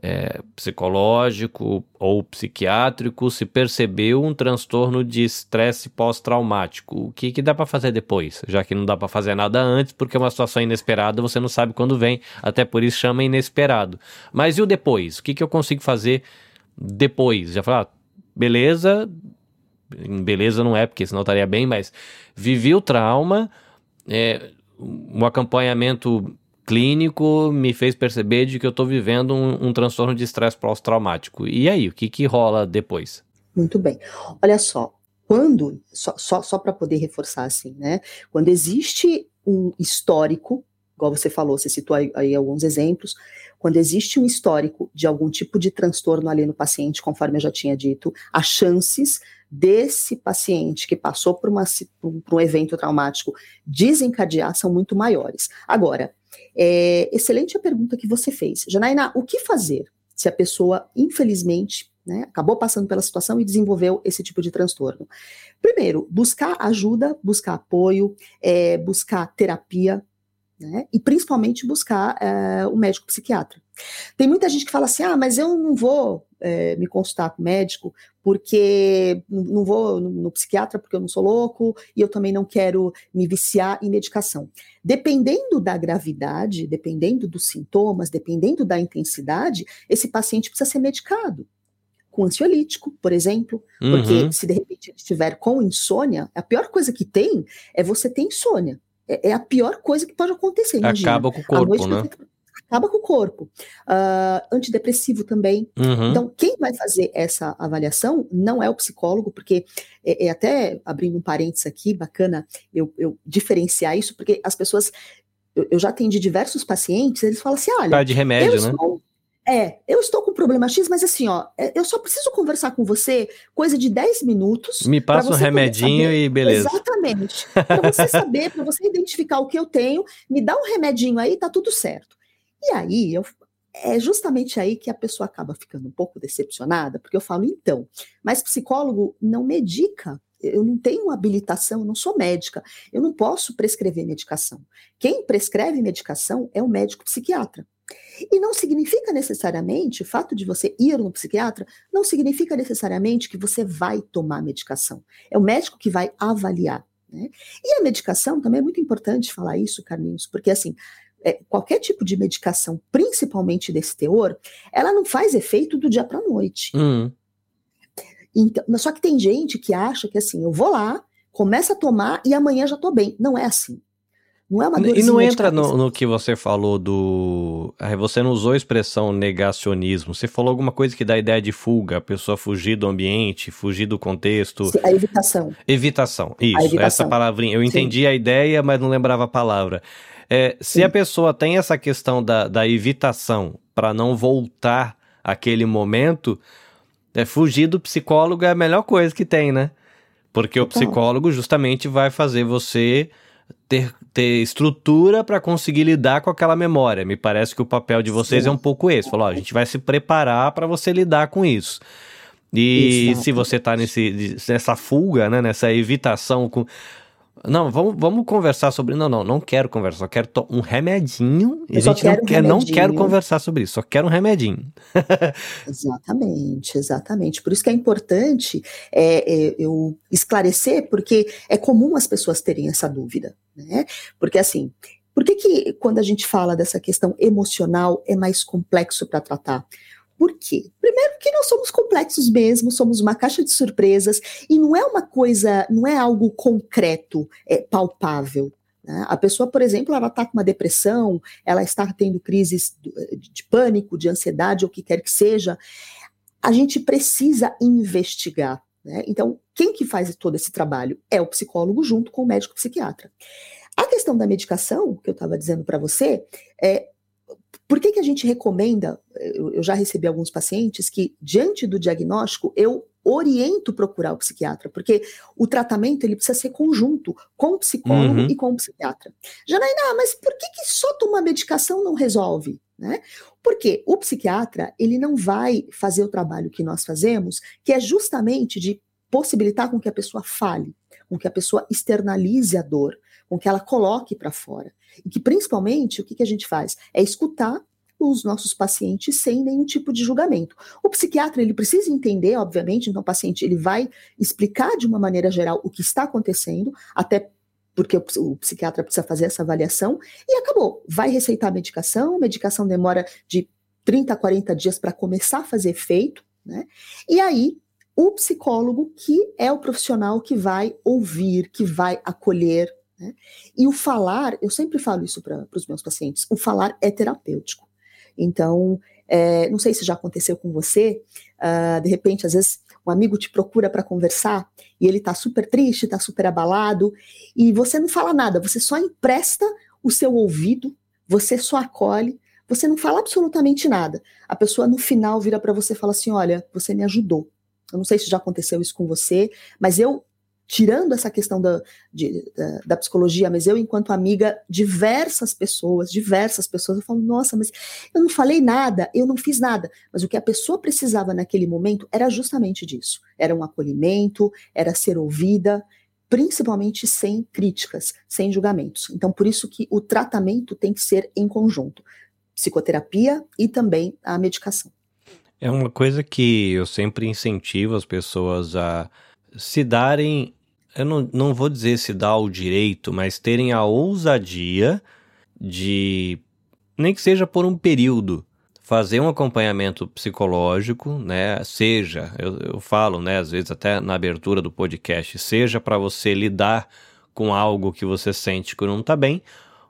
é, psicológico ou psiquiátrico, se percebeu um transtorno de estresse pós-traumático. O que, que dá para fazer depois? Já que não dá para fazer nada antes, porque é uma situação inesperada, você não sabe quando vem, até por isso chama inesperado. Mas e o depois? O que, que eu consigo fazer depois? Já falar, ah, beleza, beleza não é, porque senão estaria bem, mas vivi o trauma é, um acompanhamento clínico me fez perceber de que eu estou vivendo um, um, transtorno de estresse pós-traumático. E aí, o que, que rola depois? Muito bem. Olha só, quando, só, só, só para poder reforçar assim, né? Quando existe um histórico, igual você falou, você citou aí, aí, alguns exemplos, quando existe um histórico de algum tipo de transtorno ali no paciente, conforme eu já tinha dito, as chances desse paciente que passou por, uma, por um evento traumático desencadear são muito maiores. Agora, é, excelente a pergunta que você fez. Janaína, o que fazer se a pessoa, infelizmente, né, acabou passando pela situação e desenvolveu esse tipo de transtorno? Primeiro, buscar ajuda, buscar apoio, é, buscar terapia, né? E principalmente buscar é, o médico psiquiatra. Tem muita gente que fala assim: ah, mas eu não vou é, me consultar com o médico porque não vou no, no, psiquiatra porque eu não sou louco e eu também não quero me viciar em medicação. Dependendo da gravidade, dependendo dos sintomas, dependendo da intensidade, esse paciente precisa ser medicado com ansiolítico, por exemplo, uhum. porque se de repente ele estiver com insônia, a pior coisa que tem é você ter insônia é, é, a pior coisa que pode acontecer. Imagina. Acaba com o corpo, né? acaba com o corpo. Uh, antidepressivo também. Uhum. Então, quem vai fazer essa avaliação não é o psicólogo, porque é, é até abrindo um parênteses aqui, bacana eu, eu diferenciar isso, porque as pessoas. Eu, já atendi diversos pacientes, eles falam assim: olha. Tá de remédio, eu né? Estou, é, eu estou com problema X, mas assim, ó, é, eu só preciso conversar com você coisa de 10 minutos. Me passa um remedinho e beleza. Exatamente. Para você (laughs) saber, para você identificar o que eu tenho, me dá um remedinho aí, tá tudo certo. E aí, eu, é justamente aí que a pessoa acaba ficando um pouco decepcionada, porque eu falo, então, mas psicólogo não medica. Eu não tenho habilitação, eu não sou médica, eu não posso prescrever medicação. Quem prescreve medicação é o médico psiquiatra. E não significa necessariamente, o fato de você ir no psiquiatra, não significa necessariamente que você vai tomar medicação. É o médico que vai avaliar. Né? E a medicação também é muito importante falar isso, Carlinhos, porque assim, é, qualquer tipo de medicação, principalmente desse teor, ela não faz efeito do dia para a noite. Uhum. Então, só que tem gente que acha que assim, eu vou lá, começa a tomar e amanhã já estou bem. Não é assim. Não é uma E não entra no, no, que você falou do. Você não usou a expressão negacionismo. Você falou alguma coisa que dá ideia de fuga, a pessoa fugir do ambiente, fugir do contexto. A evitação. Evitação, isso, evitação. essa palavrinha. Eu entendi Sim. a ideia, mas não lembrava a palavra. É, se a pessoa tem essa questão da, da evitação para não voltar àquele momento, é, fugir do psicólogo é a melhor coisa que tem, né? Porque o psicólogo justamente vai fazer você ter, ter estrutura para conseguir lidar com aquela memória. Me parece que o papel de vocês Sim. é um pouco esse. Falou, ó, a gente vai se preparar para você lidar com isso. E Exato. se você está nesse, nessa fuga, né, nessa evitação com não, vamos, vamos conversar sobre. Não, não, não quero conversar, só quero um remedinho. A gente não, um quer, não quero conversar sobre isso, só quero um remedinho. (laughs) exatamente, exatamente. Por isso que é importante é, é, eu esclarecer, porque é comum as pessoas terem essa dúvida, né? Porque assim, por que, que quando a gente fala dessa questão emocional é mais complexo para tratar? Por quê? Primeiro porque nós somos complexos mesmo, somos uma caixa de surpresas e não é uma coisa, não é algo concreto, é palpável. Né? A pessoa, por exemplo, ela está com uma depressão, ela está tendo crises de pânico, de ansiedade, ou o que quer que seja. A gente precisa investigar. Né? Então, quem que faz todo esse trabalho é o psicólogo junto com o médico psiquiatra. A questão da medicação, que eu estava dizendo para você, é, por que, que a gente recomenda? Eu, eu já recebi alguns pacientes que, diante do diagnóstico, eu oriento procurar o psiquiatra, porque o tratamento ele precisa ser conjunto com o psicólogo uhum. e com o psiquiatra. Janaína, mas por que, que só tomar medicação não resolve? Né? Porque o psiquiatra ele não vai fazer o trabalho que nós fazemos, que é justamente de possibilitar com que a pessoa fale, com que a pessoa externalize a dor, com que ela coloque para fora. E que, principalmente, o que, que a gente faz? É escutar os nossos pacientes sem nenhum tipo de julgamento. O psiquiatra, ele precisa entender, obviamente, então o paciente, ele vai explicar de uma maneira geral o que está acontecendo, até porque o, psiquiatra precisa fazer essa avaliação, e acabou. Vai receitar a medicação, a medicação demora de 30 a 40 dias para começar a fazer efeito, né? E aí, o psicólogo, que é o profissional que vai ouvir, que vai acolher, né? E o falar, eu sempre falo isso para os meus pacientes, o falar é terapêutico. Então, é, não sei se já aconteceu com você, uh, de repente, às vezes, um amigo te procura para conversar e ele está super triste, está super abalado, e você não fala nada, você só empresta o seu ouvido, você só acolhe, você não fala absolutamente nada. A pessoa no final vira para você e fala assim: Olha, você me ajudou. Eu não sei se já aconteceu isso com você, mas eu tirando essa questão da, de, da, da, psicologia, mas eu, enquanto amiga, diversas pessoas, diversas pessoas, eu falo, nossa, mas eu não falei nada, eu não fiz nada. Mas o que a pessoa precisava naquele momento era justamente disso. Era um acolhimento, era ser ouvida, principalmente sem críticas, sem julgamentos. Então, por isso que o tratamento tem que ser em conjunto. Psicoterapia e também a medicação. É uma coisa que eu sempre incentivo as pessoas a se darem eu não, não vou dizer se dá o direito, mas terem a ousadia de, nem que seja por um período, fazer um acompanhamento psicológico, né? Seja, eu, eu falo, né, às vezes até na abertura do podcast, seja para você lidar com algo que você sente que não está bem,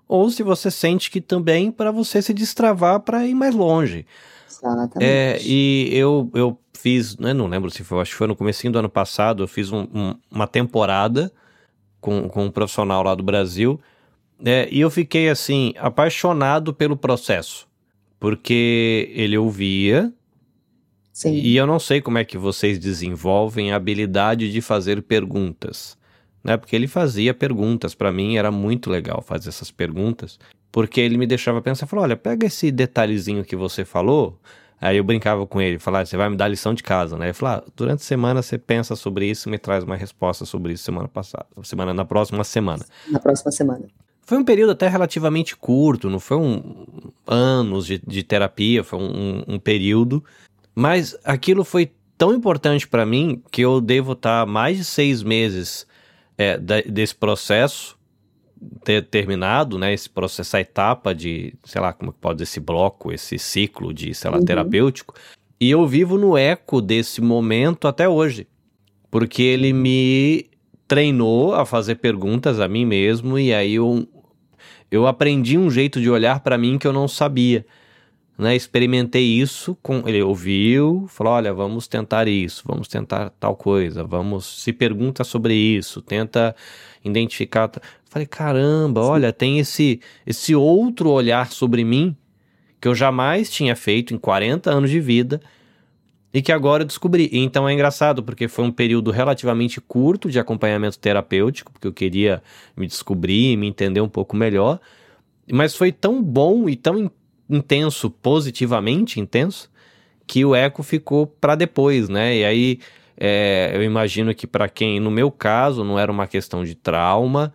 ou se você sente que também para você se destravar para ir mais longe. Exatamente. É, e eu, eu fiz, né, não lembro se foi, acho que foi no comecinho do ano passado, eu fiz um, um, uma temporada com, com um profissional lá do Brasil, é, e eu fiquei assim, apaixonado pelo processo, porque ele ouvia, Sim. e eu não sei como é que vocês desenvolvem a habilidade de fazer perguntas, né? Porque ele fazia perguntas para mim, era muito legal fazer essas perguntas, porque ele me deixava pensar, falou, olha, pega esse detalhezinho que você falou, Aí eu brincava com ele, falava, você vai me dar lição de casa, né? Ele falou, ah, durante a semana você pensa sobre isso e me traz uma resposta sobre isso semana passada, semana na próxima semana. Na próxima semana. Foi um período até relativamente curto, não foi um anos de, de terapia, foi um, um, período, mas aquilo foi tão importante para mim que eu devo estar mais de seis meses é, desse processo ter terminado, né, esse processo, essa etapa de, sei lá, como pode dizer, esse bloco, esse ciclo de, sei lá, uhum. terapêutico, e eu vivo no eco desse momento até hoje, porque ele me treinou a fazer perguntas a mim mesmo e aí eu, eu aprendi um jeito de olhar para mim que eu não sabia. Né, experimentei isso com ele ouviu, falou: "Olha, vamos tentar isso, vamos tentar tal coisa, vamos se pergunta sobre isso, tenta identificar". Falei: "Caramba, olha, tem esse esse outro olhar sobre mim que eu jamais tinha feito em 40 anos de vida e que agora eu descobri. E então é engraçado, porque foi um período relativamente curto de acompanhamento terapêutico, porque eu queria me descobrir, me entender um pouco melhor, mas foi tão bom e tão intenso, positivamente intenso, que o eco ficou para depois, né? E aí é, eu imagino que para quem, no meu caso, não era uma questão de trauma,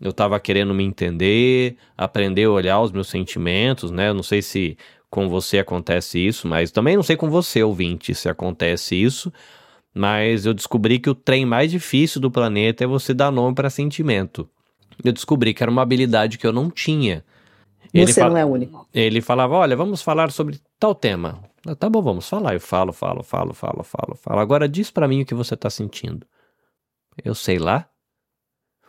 eu estava querendo me entender, aprender a olhar os meus sentimentos, né? Eu não sei se com você acontece isso, mas também não sei com você, ouvinte, se acontece isso. Mas eu descobri que o trem mais difícil do planeta é você dar nome para sentimento. Eu descobri que era uma habilidade que eu não tinha. Ele Você não é único. Ele falava: olha, vamos falar sobre tal tema. Ah, tá bom, vamos falar. Eu falo, falo, falo, falo, falo, falo. Agora diz para mim o que você tá sentindo. Eu sei lá.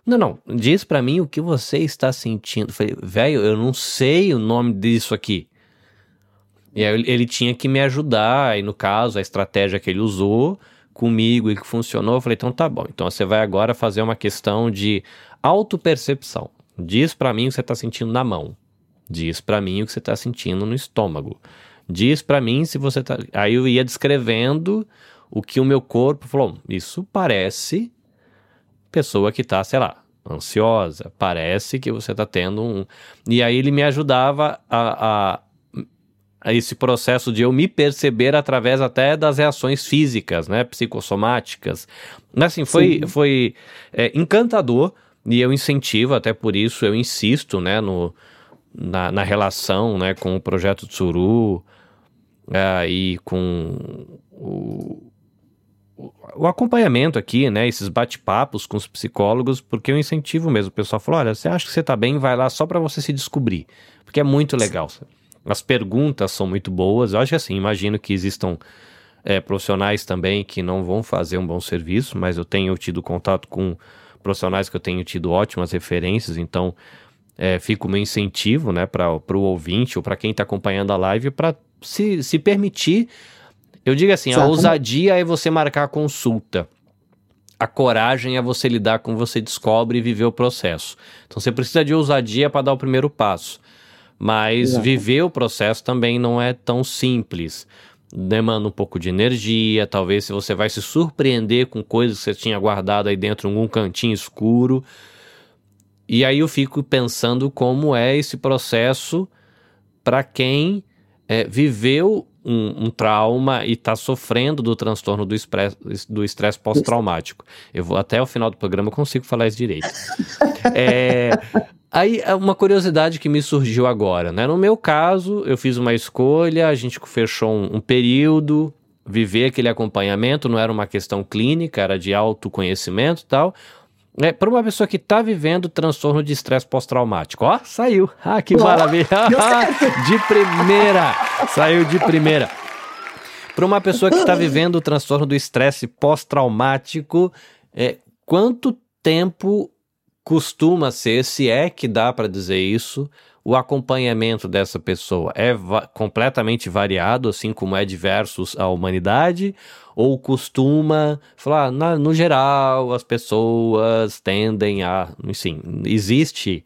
Não, não. Diz para mim o que você está sentindo. Falei, velho, eu não sei o nome disso aqui. E aí ele tinha que me ajudar. E no caso, a estratégia que ele usou comigo e que funcionou, eu falei, então tá bom. Então você vai agora fazer uma questão de autopercepção. Diz para mim o que você está sentindo na mão. Diz para mim o que você está sentindo no estômago. Diz para mim se você tá. Aí eu ia descrevendo o que o meu corpo falou. Isso parece pessoa que tá, sei lá, ansiosa. Parece que você tá tendo um. E aí ele me ajudava a, a, a esse processo de eu me perceber através até das reações físicas, né, psicossomáticas. Assim, foi, foi é, encantador e eu incentivo, até por isso eu insisto, né, no, na, na relação né, com o projeto Tsuru uh, e com o, o acompanhamento aqui, né, esses bate-papos com os psicólogos, porque eu incentivo mesmo. O pessoal falou: olha, você acha que você está bem, vai lá só para você se descobrir, porque é muito legal. As perguntas são muito boas. Eu acho que assim, imagino que existam é, profissionais também que não vão fazer um bom serviço, mas eu tenho tido contato com profissionais que eu tenho tido ótimas referências, então é, fica o meu incentivo né, para o ouvinte ou para quem está acompanhando a live para se, se permitir. Eu digo assim: a ousadia é você marcar a consulta. A coragem é você lidar com você descobre e viver o processo. Então você precisa de ousadia para dar o primeiro passo. Mas Exato. viver o processo também não é tão simples. Demanda um pouco de energia, talvez se você vai se surpreender com coisas que você tinha guardado aí dentro em algum cantinho escuro. E aí eu fico pensando como é esse processo para quem é, viveu um, um, trauma e está sofrendo do transtorno do estresse do estresse pós-traumático. Eu vou até o final do programa eu consigo falar isso direito. é, aí é uma curiosidade que me surgiu agora, né? No meu caso, eu fiz uma escolha, a gente fechou um, um período, viver aquele acompanhamento, não era uma questão clínica, era de autoconhecimento e tal. É, para uma pessoa que está vivendo transtorno de estresse pós-traumático. Ó, saiu. Ah, que maravilha. (laughs) de primeira. Saiu de primeira. Para uma pessoa que está (laughs) vivendo o transtorno do estresse pós-traumático, é, quanto tempo costuma ser, se é que dá para dizer isso, o acompanhamento dessa pessoa é va completamente variado, assim como é diversos a humanidade, ou costuma falar, na, no geral, as pessoas tendem a. Enfim, existe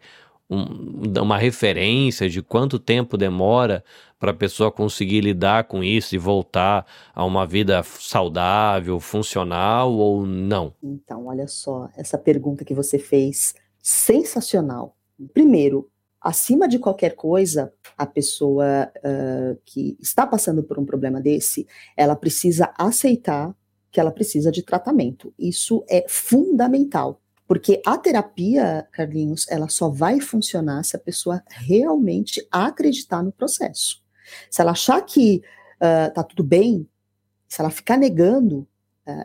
um, uma referência de quanto tempo demora para a pessoa conseguir lidar com isso e voltar a uma vida saudável, funcional ou não? Então, olha só, essa pergunta que você fez, sensacional. Primeiro, acima de qualquer coisa, a pessoa uh, que está passando por um problema desse, ela precisa aceitar que ela precisa de tratamento. Isso é fundamental. Porque a terapia, Carlinhos, ela só vai funcionar se a pessoa realmente acreditar no processo. Se ela achar que uh, tá tudo bem, se ela ficar negando,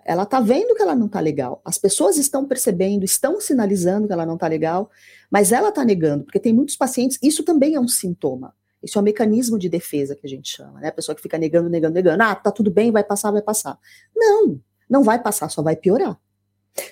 ela tá vendo que ela não tá legal. As pessoas estão percebendo, estão sinalizando que ela não tá legal, mas ela tá negando, porque tem muitos pacientes, isso também é um sintoma. Isso é um mecanismo de defesa que a gente chama, né? A pessoa que fica negando, negando, negando. Ah, tá tudo bem, vai passar, vai passar. Não, não vai passar, só vai piorar.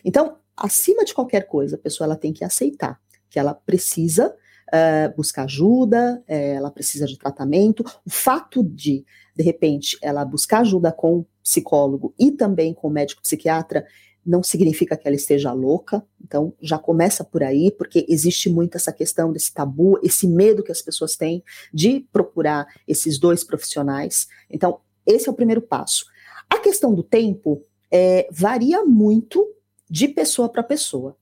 Então, acima de qualquer coisa, a pessoa ela tem que aceitar que ela precisa uh, buscar ajuda, eh, ela precisa de tratamento. O fato de, de repente, ela buscar ajuda com psicólogo e também com médico psiquiatra não significa que ela esteja louca, então já começa por aí, porque existe muito essa questão desse tabu, esse medo que as pessoas têm de procurar esses dois profissionais. Então, esse é o primeiro passo. A questão do tempo é, varia muito de pessoa para pessoa.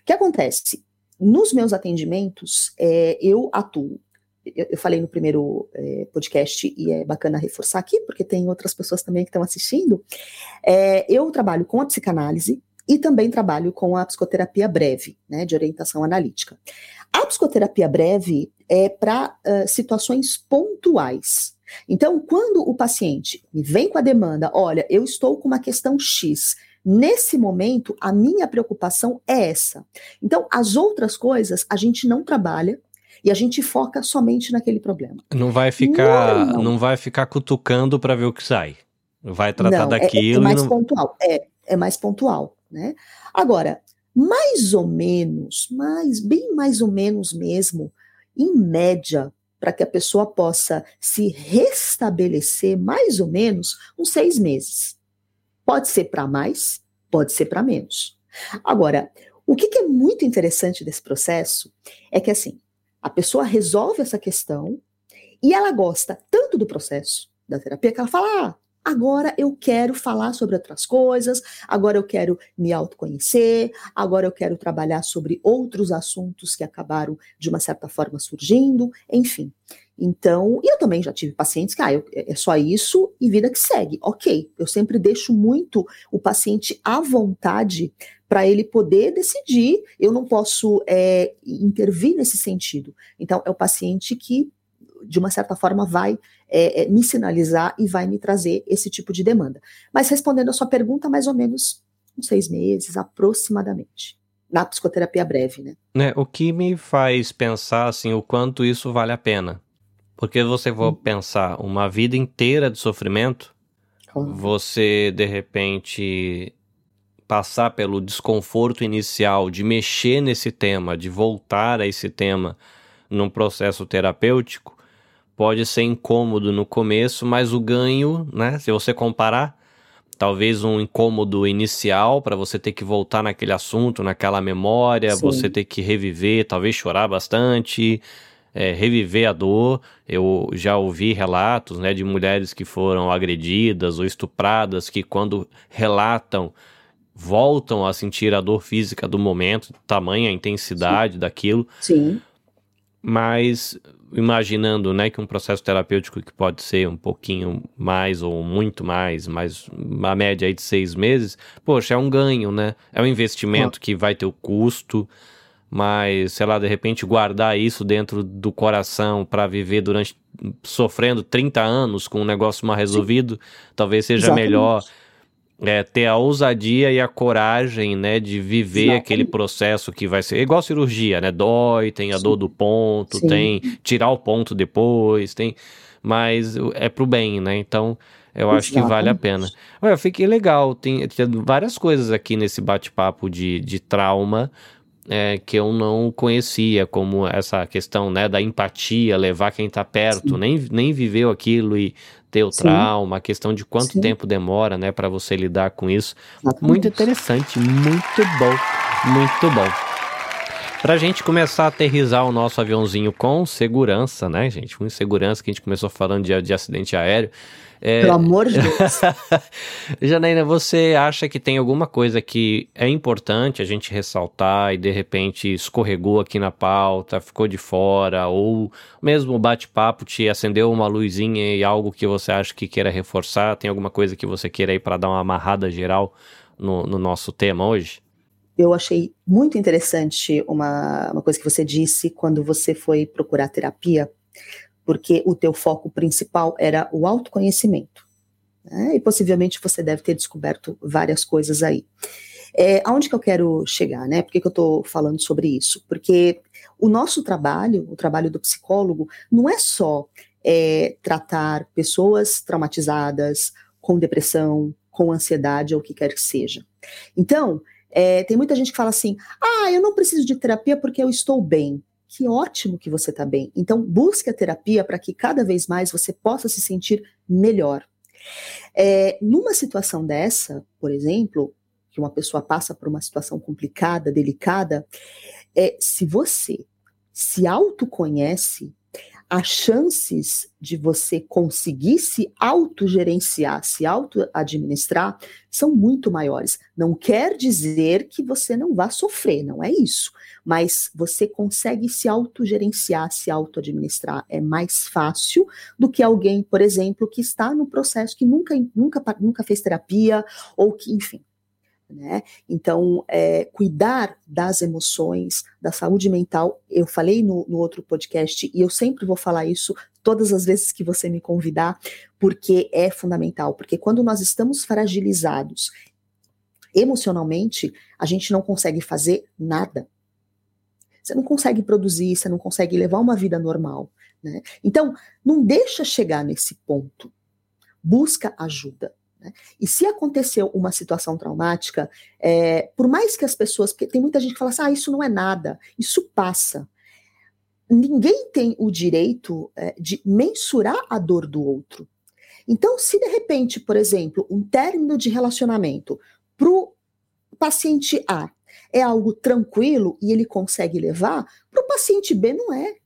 O que acontece? Nos meus atendimentos, é, eu atuo. Eu, eu, falei no primeiro é, podcast, e é bacana reforçar aqui, porque tem outras pessoas também que estão assistindo. É, eu trabalho com a psicanálise e também trabalho com a psicoterapia breve, né, de orientação analítica. A psicoterapia breve é para uh, situações pontuais. Então, quando o paciente me vem com a demanda, olha, eu estou com uma questão X, Nesse momento, a minha preocupação é essa. Então, as outras coisas a gente não trabalha e a gente foca somente naquele problema. Não vai ficar, não, não. vai ficar cutucando para ver o que sai. Vai tratar não, daquilo. É, é mais não... pontual. É, é mais pontual, né? Agora, mais ou menos, mais bem mais ou menos mesmo, em média, para que a pessoa possa se restabelecer mais ou menos uns seis meses. Pode ser para mais, pode ser para menos. Agora, o que, que é muito interessante desse processo é que assim, a pessoa resolve essa questão e ela gosta tanto do processo da terapia que ela fala: ah, Agora eu quero falar sobre outras coisas, agora eu quero me autoconhecer, agora eu quero trabalhar sobre outros assuntos que acabaram de uma certa forma surgindo, enfim. Então, e eu também já tive pacientes que, ah, eu, é só isso e vida que segue. Ok, eu sempre deixo muito o paciente à vontade para ele poder decidir. Eu não posso é, intervir nesse sentido. Então, é o paciente que, de uma certa forma, vai é, é, me sinalizar e vai me trazer esse tipo de demanda. Mas respondendo a sua pergunta, mais ou menos uns seis meses, aproximadamente na psicoterapia breve, né? né? O que me faz pensar assim o quanto isso vale a pena porque você for pensar uma vida inteira de sofrimento, você de repente passar pelo desconforto inicial de mexer nesse tema, de voltar a esse tema num processo terapêutico, pode ser incômodo no começo, mas o ganho, né, se você comparar, talvez um incômodo inicial para você ter que voltar naquele assunto, naquela memória, Sim. você ter que reviver, talvez chorar bastante, é, reviver a dor. Eu já ouvi relatos né, de mulheres que foram agredidas ou estupradas que, quando relatam, voltam a sentir a dor física do momento, tamanha a intensidade Sim. daquilo. Sim. Mas imaginando né, que um processo terapêutico que pode ser um pouquinho mais ou muito mais, mas uma média aí de seis meses, poxa, é um ganho, né? É um investimento que vai ter o custo mas sei lá, de repente guardar isso dentro do coração para viver durante sofrendo 30 anos com um negócio mal resolvido, Sim. talvez seja Exatamente. melhor é, ter a ousadia e a coragem, né, de viver Exatamente. aquele processo que vai ser é igual cirurgia, né? Dói, tem a Sim. dor do ponto, Sim. tem tirar o ponto depois, tem, mas é pro bem, né? Então, eu Exatamente. acho que vale a pena. Olha, fiquei legal, tem, tem várias coisas aqui nesse bate-papo de, de trauma, é, que eu não conhecia, como essa questão né, da empatia, levar quem está perto, nem, nem viveu aquilo e ter o Sim. trauma, a questão de quanto Sim. tempo demora né, para você lidar com isso. Exatamente. Muito interessante, muito bom, muito bom. Pra gente começar a aterrizar o nosso aviãozinho com segurança, né, gente? Com segurança, que a gente começou falando de, de acidente aéreo. É... Pelo amor de Deus. (laughs) Janaína, você acha que tem alguma coisa que é importante a gente ressaltar e de repente escorregou aqui na pauta, ficou de fora, ou mesmo o bate-papo te acendeu uma luzinha e algo que você acha que queira reforçar? Tem alguma coisa que você queira aí para dar uma amarrada geral no, no nosso tema hoje? Eu achei muito interessante uma, uma coisa que você disse quando você foi procurar terapia, porque o teu foco principal era o autoconhecimento. Né? E possivelmente você deve ter descoberto várias coisas aí. É, aonde que eu quero chegar, né? Por que, que eu estou falando sobre isso? Porque o nosso trabalho, o trabalho do psicólogo, não é só é, tratar pessoas traumatizadas, com depressão, com ansiedade ou o que quer que seja. Então, é, tem muita gente que fala assim: ah, eu não preciso de terapia porque eu estou bem que ótimo que você está bem. Então, busque a terapia para que cada vez mais você possa se sentir melhor. É, numa situação dessa, por exemplo, que uma pessoa passa por uma situação complicada, delicada, é, se você se autoconhece, as chances de você conseguir se autogerenciar, se auto-administrar, são muito maiores. Não quer dizer que você não vá sofrer, não é isso. Mas você consegue se autogerenciar, se auto-administrar. É mais fácil do que alguém, por exemplo, que está no processo que nunca, nunca, nunca fez terapia, ou que, enfim, né? Então, é, cuidar das emoções, da saúde mental, eu falei no, no, outro podcast e eu sempre vou falar isso todas as vezes que você me convidar, porque é fundamental. Porque quando nós estamos fragilizados emocionalmente, a gente não consegue fazer nada. Você não consegue produzir, você não consegue levar uma vida normal. Né? Então, não deixa chegar nesse ponto. Busca ajuda. Né? E se aconteceu uma situação traumática, é, por mais que as pessoas, porque tem muita gente que fala assim, ah, isso não é nada, isso passa. Ninguém tem o direito é, de mensurar a dor do outro. Então, se de repente, por exemplo, um término de relacionamento para o paciente A é algo tranquilo e ele consegue levar, para o paciente B não é.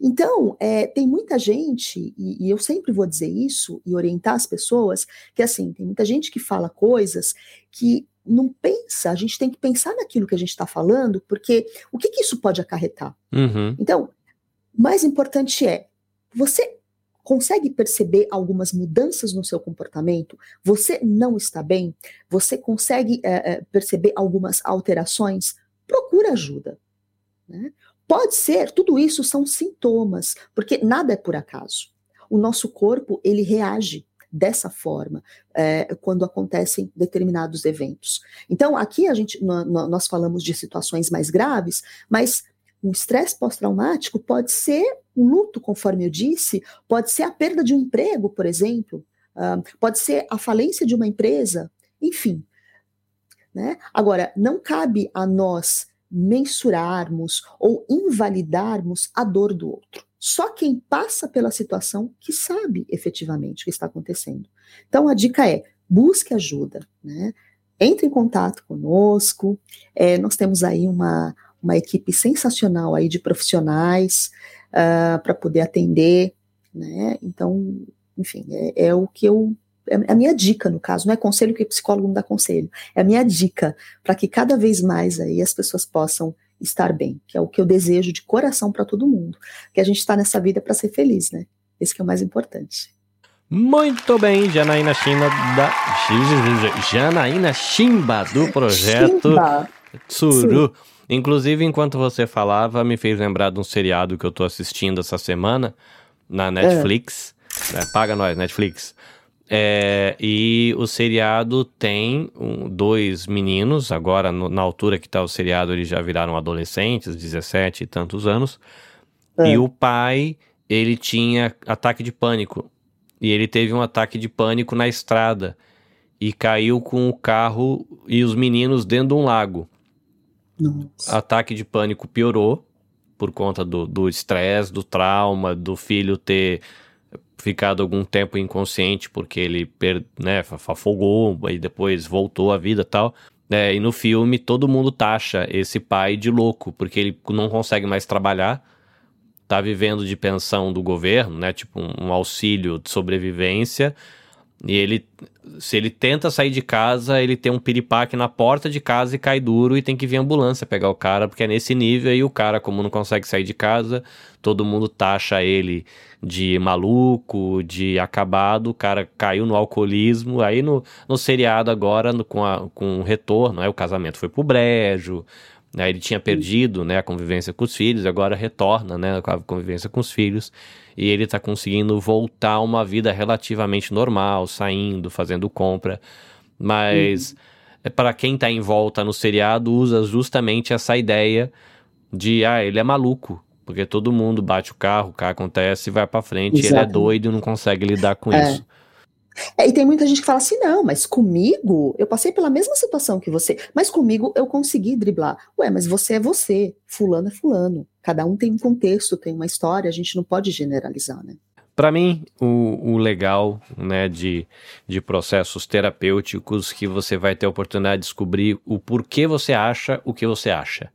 Então, é, tem muita gente, e, e, eu sempre vou dizer isso e orientar as pessoas, que assim, tem muita gente que fala coisas que não pensa, a gente tem que pensar naquilo que a gente está falando, porque o que, que, isso pode acarretar? Uhum. Então, mais importante é, você consegue perceber algumas mudanças no seu comportamento? Você não está bem? Você consegue é, perceber algumas alterações? Procura ajuda. Né? Pode ser, tudo isso são sintomas, porque nada é por acaso. O nosso corpo, ele reage dessa forma é, quando acontecem determinados eventos. Então, aqui a gente, nós falamos de situações mais graves, mas um estresse pós-traumático pode ser um luto, conforme eu disse, pode ser a perda de um emprego, por exemplo, uh, pode ser a falência de uma empresa, enfim. Né? Agora, não cabe a nós mensurarmos ou invalidarmos a dor do outro. Só quem passa pela situação que sabe efetivamente o que está acontecendo. Então a dica é: busque ajuda, né? Entre em contato conosco. É, nós temos aí uma, uma equipe sensacional aí de profissionais uh, para poder atender, né? Então, enfim, é, é o que eu a minha dica, no caso, não é conselho que psicólogo não dá conselho, é a minha dica para que cada vez mais aí as pessoas possam estar bem, que é o que eu desejo de coração para todo mundo, que a gente está nessa vida para ser feliz, né? Esse que é o mais importante. Muito bem, Janaína Chimba da Janaína Chimba do projeto Chimba. Tsuru. Sim. Inclusive, enquanto você falava, me fez lembrar de um seriado que eu estou assistindo essa semana na Netflix. É. Né? Paga nós, Netflix. É, e o seriado tem um, dois meninos, agora no, na altura que está o seriado, eles já viraram adolescentes, 17 e tantos anos. É. E o pai, ele tinha ataque de pânico. E ele teve um ataque de pânico na estrada. E caiu com o carro e os meninos dentro de um lago. Nossa. Ataque de pânico piorou por conta do estresse, do, do trauma, do filho ter ficado algum tempo inconsciente porque ele per, né, afogou e depois voltou à vida tal. É, e no filme todo mundo taxa esse pai de louco, porque ele não consegue mais trabalhar, tá vivendo de pensão do governo, né? Tipo um, um auxílio de sobrevivência. E ele, se ele tenta sair de casa, ele tem um piripaque na porta de casa e cai duro e tem que vir ambulância pegar o cara, porque é nesse nível e o cara, como não consegue sair de casa, todo mundo taxa ele de maluco, de acabado, o cara caiu no alcoolismo, aí no, no seriado agora, no, com, a, com o retorno, né, o casamento foi pro brejo, né, ele tinha perdido né, a convivência com os filhos, agora retorna né, a convivência com os filhos, e ele está conseguindo voltar a uma vida relativamente normal, saindo, fazendo compra, mas... Uhum. É para quem está em volta no seriado, usa justamente essa ideia de, ah, ele é maluco, porque todo mundo bate o carro, o carro acontece e vai para frente, e ele é doido e não consegue lidar com é. isso. É, e tem muita gente que fala assim: não, mas comigo, eu passei pela mesma situação que você, mas comigo eu consegui driblar. Ué, mas você é você, fulano é fulano. Cada um tem um contexto, tem uma história, a gente não pode generalizar, né? Para mim, o, o, legal né, de, de processos terapêuticos que você vai ter a oportunidade de descobrir o porquê você acha o que você acha.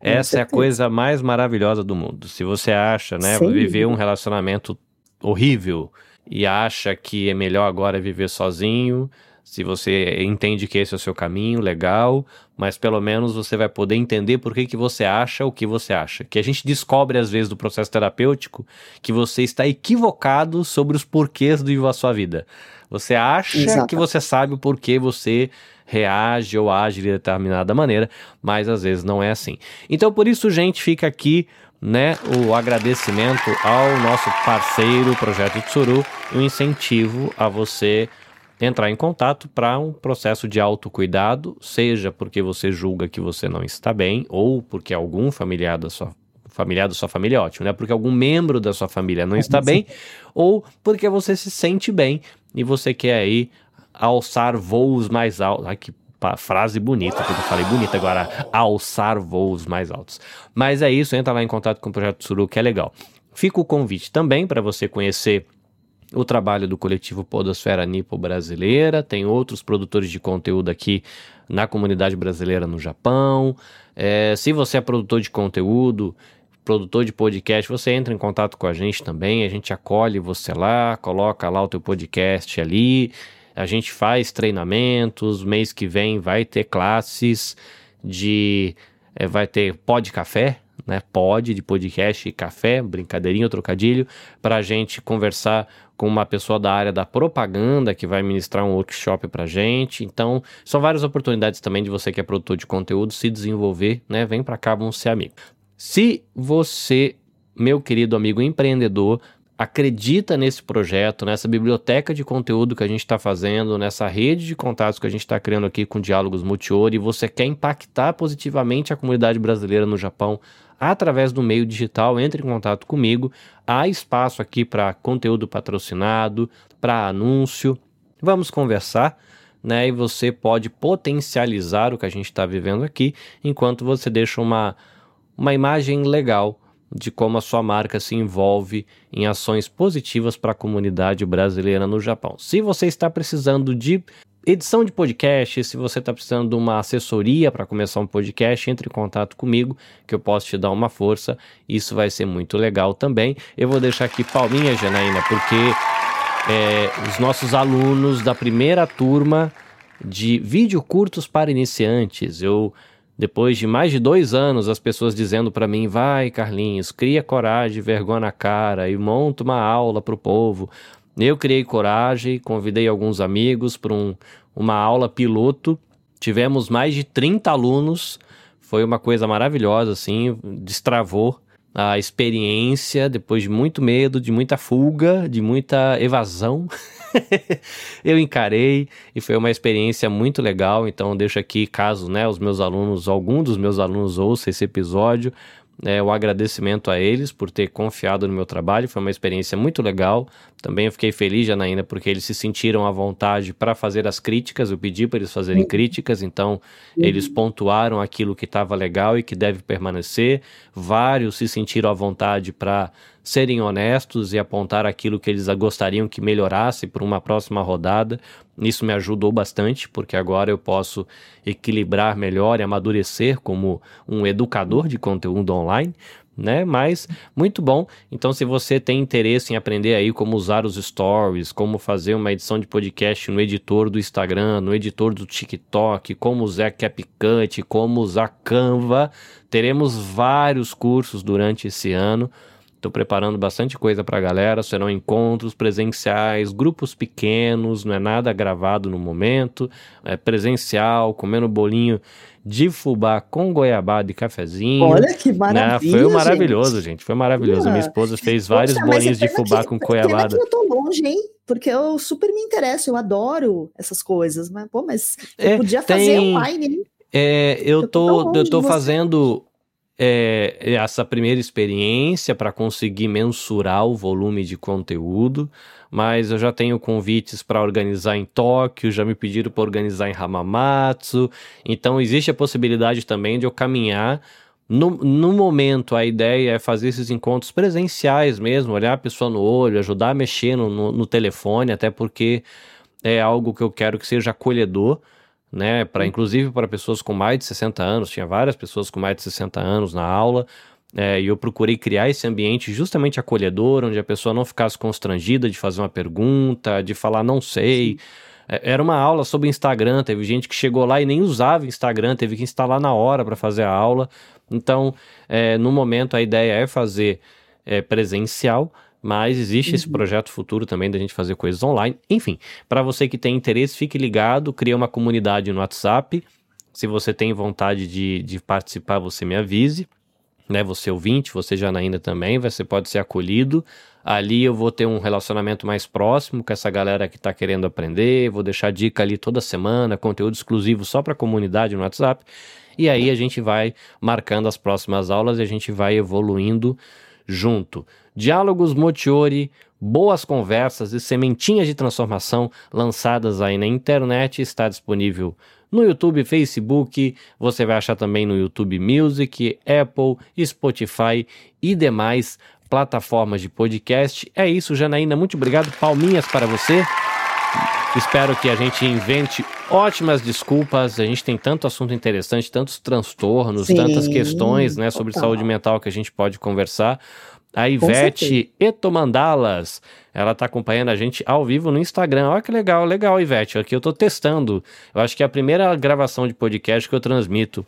Essa é a coisa mais maravilhosa do mundo. Se você acha, né, Sim. viver um relacionamento horrível e acha que é melhor agora viver sozinho, se você entende que esse é o seu caminho, legal, mas pelo menos você vai poder entender por que, que você acha o que você acha. Que a gente descobre, às vezes, do processo terapêutico, que você está equivocado sobre os porquês da sua vida. Você acha Exato. que você sabe o porquê você reage ou age de determinada maneira, mas às vezes não é assim. Então, por isso, gente, fica aqui né, o agradecimento ao nosso parceiro, o Projeto Tsuru, e o incentivo a você entrar em contato para um processo de autocuidado, seja porque você julga que você não está bem, ou porque algum familiar da sua familiar da sua família é ótimo, né? Porque algum membro da sua família não está (laughs) bem, ou porque você se sente bem e você quer aí alçar voos mais altos. Ai, que frase bonita, que eu falei bonita agora, alçar voos mais altos. Mas é isso, entra lá em contato com o Projeto Suru, que é legal. Fica o convite também para você conhecer o trabalho do coletivo Podosfera Nipo Brasileira, tem outros produtores de conteúdo aqui na comunidade brasileira no Japão. É, se você é produtor de conteúdo, produtor de podcast, você entra em contato com a gente também, a gente acolhe você lá, coloca lá o teu podcast ali, a gente faz treinamentos, mês que vem vai ter classes de. É, vai ter pod café, né? Pod de podcast e café, brincadeirinho, trocadilho, para a gente conversar com uma pessoa da área da propaganda que vai ministrar um workshop para gente. Então, são várias oportunidades também de você que é produtor de conteúdo se desenvolver, né? Vem para cá, vamos ser amigos. Se você, meu querido amigo empreendedor, acredita nesse projeto, nessa biblioteca de conteúdo que a gente está fazendo, nessa rede de contatos que a gente está criando aqui com Diálogos Multiori, e você quer impactar positivamente a comunidade brasileira no Japão através do meio digital, entre em contato comigo. Há espaço aqui para conteúdo patrocinado, para anúncio. Vamos conversar. Né, e você pode potencializar o que a gente está vivendo aqui, enquanto você deixa uma, uma imagem legal de como a sua marca se envolve em ações positivas para a comunidade brasileira no Japão. Se você está precisando de edição de podcast, se você está precisando de uma assessoria para começar um podcast, entre em contato comigo que eu posso te dar uma força. Isso vai ser muito legal também. Eu vou deixar aqui palminha, Janaína, porque é, os nossos alunos da primeira turma de vídeo curtos para iniciantes, eu depois de mais de dois anos, as pessoas dizendo para mim: vai, Carlinhos, cria coragem, vergonha na cara e monta uma aula para o povo. Eu criei coragem, convidei alguns amigos para um, uma aula piloto. Tivemos mais de 30 alunos. Foi uma coisa maravilhosa, assim, destravou a experiência depois de muito medo, de muita fuga, de muita evasão. (laughs) eu encarei e foi uma experiência muito legal. Então, deixo aqui, caso né, os meus alunos, algum dos meus alunos ouça esse episódio, é, o agradecimento a eles por ter confiado no meu trabalho. Foi uma experiência muito legal. Também eu fiquei feliz, Janaína, porque eles se sentiram à vontade para fazer as críticas. Eu pedi para eles fazerem uhum. críticas, então uhum. eles pontuaram aquilo que estava legal e que deve permanecer. Vários se sentiram à vontade para serem honestos e apontar aquilo que eles gostariam que melhorasse para uma próxima rodada. Isso me ajudou bastante, porque agora eu posso equilibrar melhor e amadurecer como um educador de conteúdo online, né? Mas muito bom. Então, se você tem interesse em aprender aí como usar os stories, como fazer uma edição de podcast no editor do Instagram, no editor do TikTok, como usar CapCut, como usar Canva, teremos vários cursos durante esse ano. Estou preparando bastante coisa para a galera. Serão encontros presenciais, grupos pequenos, não é nada gravado no momento. É presencial, comendo bolinho de fubá com goiabada e cafezinho. Olha que maravilha. Né? Foi maravilhoso, gente. gente. Foi maravilhoso. Minha esposa fez vários Poxa, bolinhos de fubá que, com goiabada. Que eu tô longe, hein? Porque eu super me interesso, eu adoro essas coisas. Mas, pô, mas é, podia fazer tem... online, hein? É, eu, eu tô, tô eu tô fazendo é, essa primeira experiência para conseguir mensurar o volume de conteúdo, mas eu já tenho convites para organizar em Tóquio, já me pediram para organizar em Hamamatsu, então existe a possibilidade também de eu caminhar. No, no momento, a ideia é fazer esses encontros presenciais mesmo, olhar a pessoa no olho, ajudar a mexer no, no, no telefone, até porque é algo que eu quero que seja acolhedor né? Para inclusive para pessoas com mais de 60 anos, tinha várias pessoas com mais de 60 anos na aula. É, e eu procurei criar esse ambiente justamente acolhedor, onde a pessoa não ficasse constrangida de fazer uma pergunta, de falar não sei. É, era uma aula sobre Instagram, teve gente que chegou lá e nem usava Instagram, teve que instalar na hora para fazer a aula. Então, é, no momento, a ideia é fazer é, presencial, mas existe uhum. esse projeto futuro também da gente fazer coisas online. Enfim, para você que tem interesse, fique ligado, cria uma comunidade no WhatsApp. Se você tem vontade de, de participar, você me avise. Né, você ouvinte, você Janaína também, você pode ser acolhido. Ali eu vou ter um relacionamento mais próximo com essa galera que está querendo aprender. Vou deixar dica ali toda semana, conteúdo exclusivo só para a comunidade no WhatsApp. E aí a gente vai marcando as próximas aulas e a gente vai evoluindo junto. Diálogos Motiori, boas conversas e sementinhas de transformação lançadas aí na internet está disponível no YouTube, Facebook, você vai achar também no YouTube Music, Apple, Spotify e demais plataformas de podcast. É isso, Janaína, muito obrigado. Palminhas para você. Espero que a gente invente ótimas desculpas. A gente tem tanto assunto interessante, tantos transtornos, Sim, tantas questões né, sobre saúde mental que a gente pode conversar. A Ivete Etomandalas, ela tá acompanhando a gente ao vivo no Instagram. Olha que legal, legal, Ivete. Aqui eu tô testando. Eu acho que é a primeira gravação de podcast que eu transmito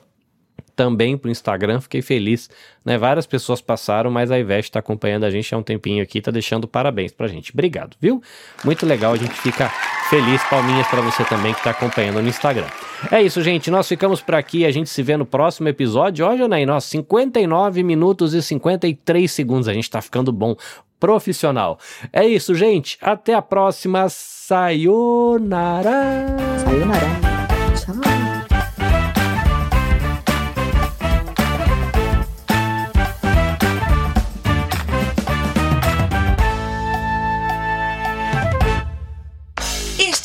também para o Instagram, fiquei feliz. Né? Várias pessoas passaram, mas a Ivete está acompanhando a gente há um tempinho aqui, está deixando parabéns para a gente. Obrigado, viu? Muito legal, a gente fica feliz. Palminhas para você também que está acompanhando no Instagram. É isso, gente. Nós ficamos por aqui. A gente se vê no próximo episódio. Olha, Janaí, nós 59 minutos e 53 segundos. A gente está ficando bom profissional. É isso, gente. Até a próxima. Sayonara. Sayonara. Tchau.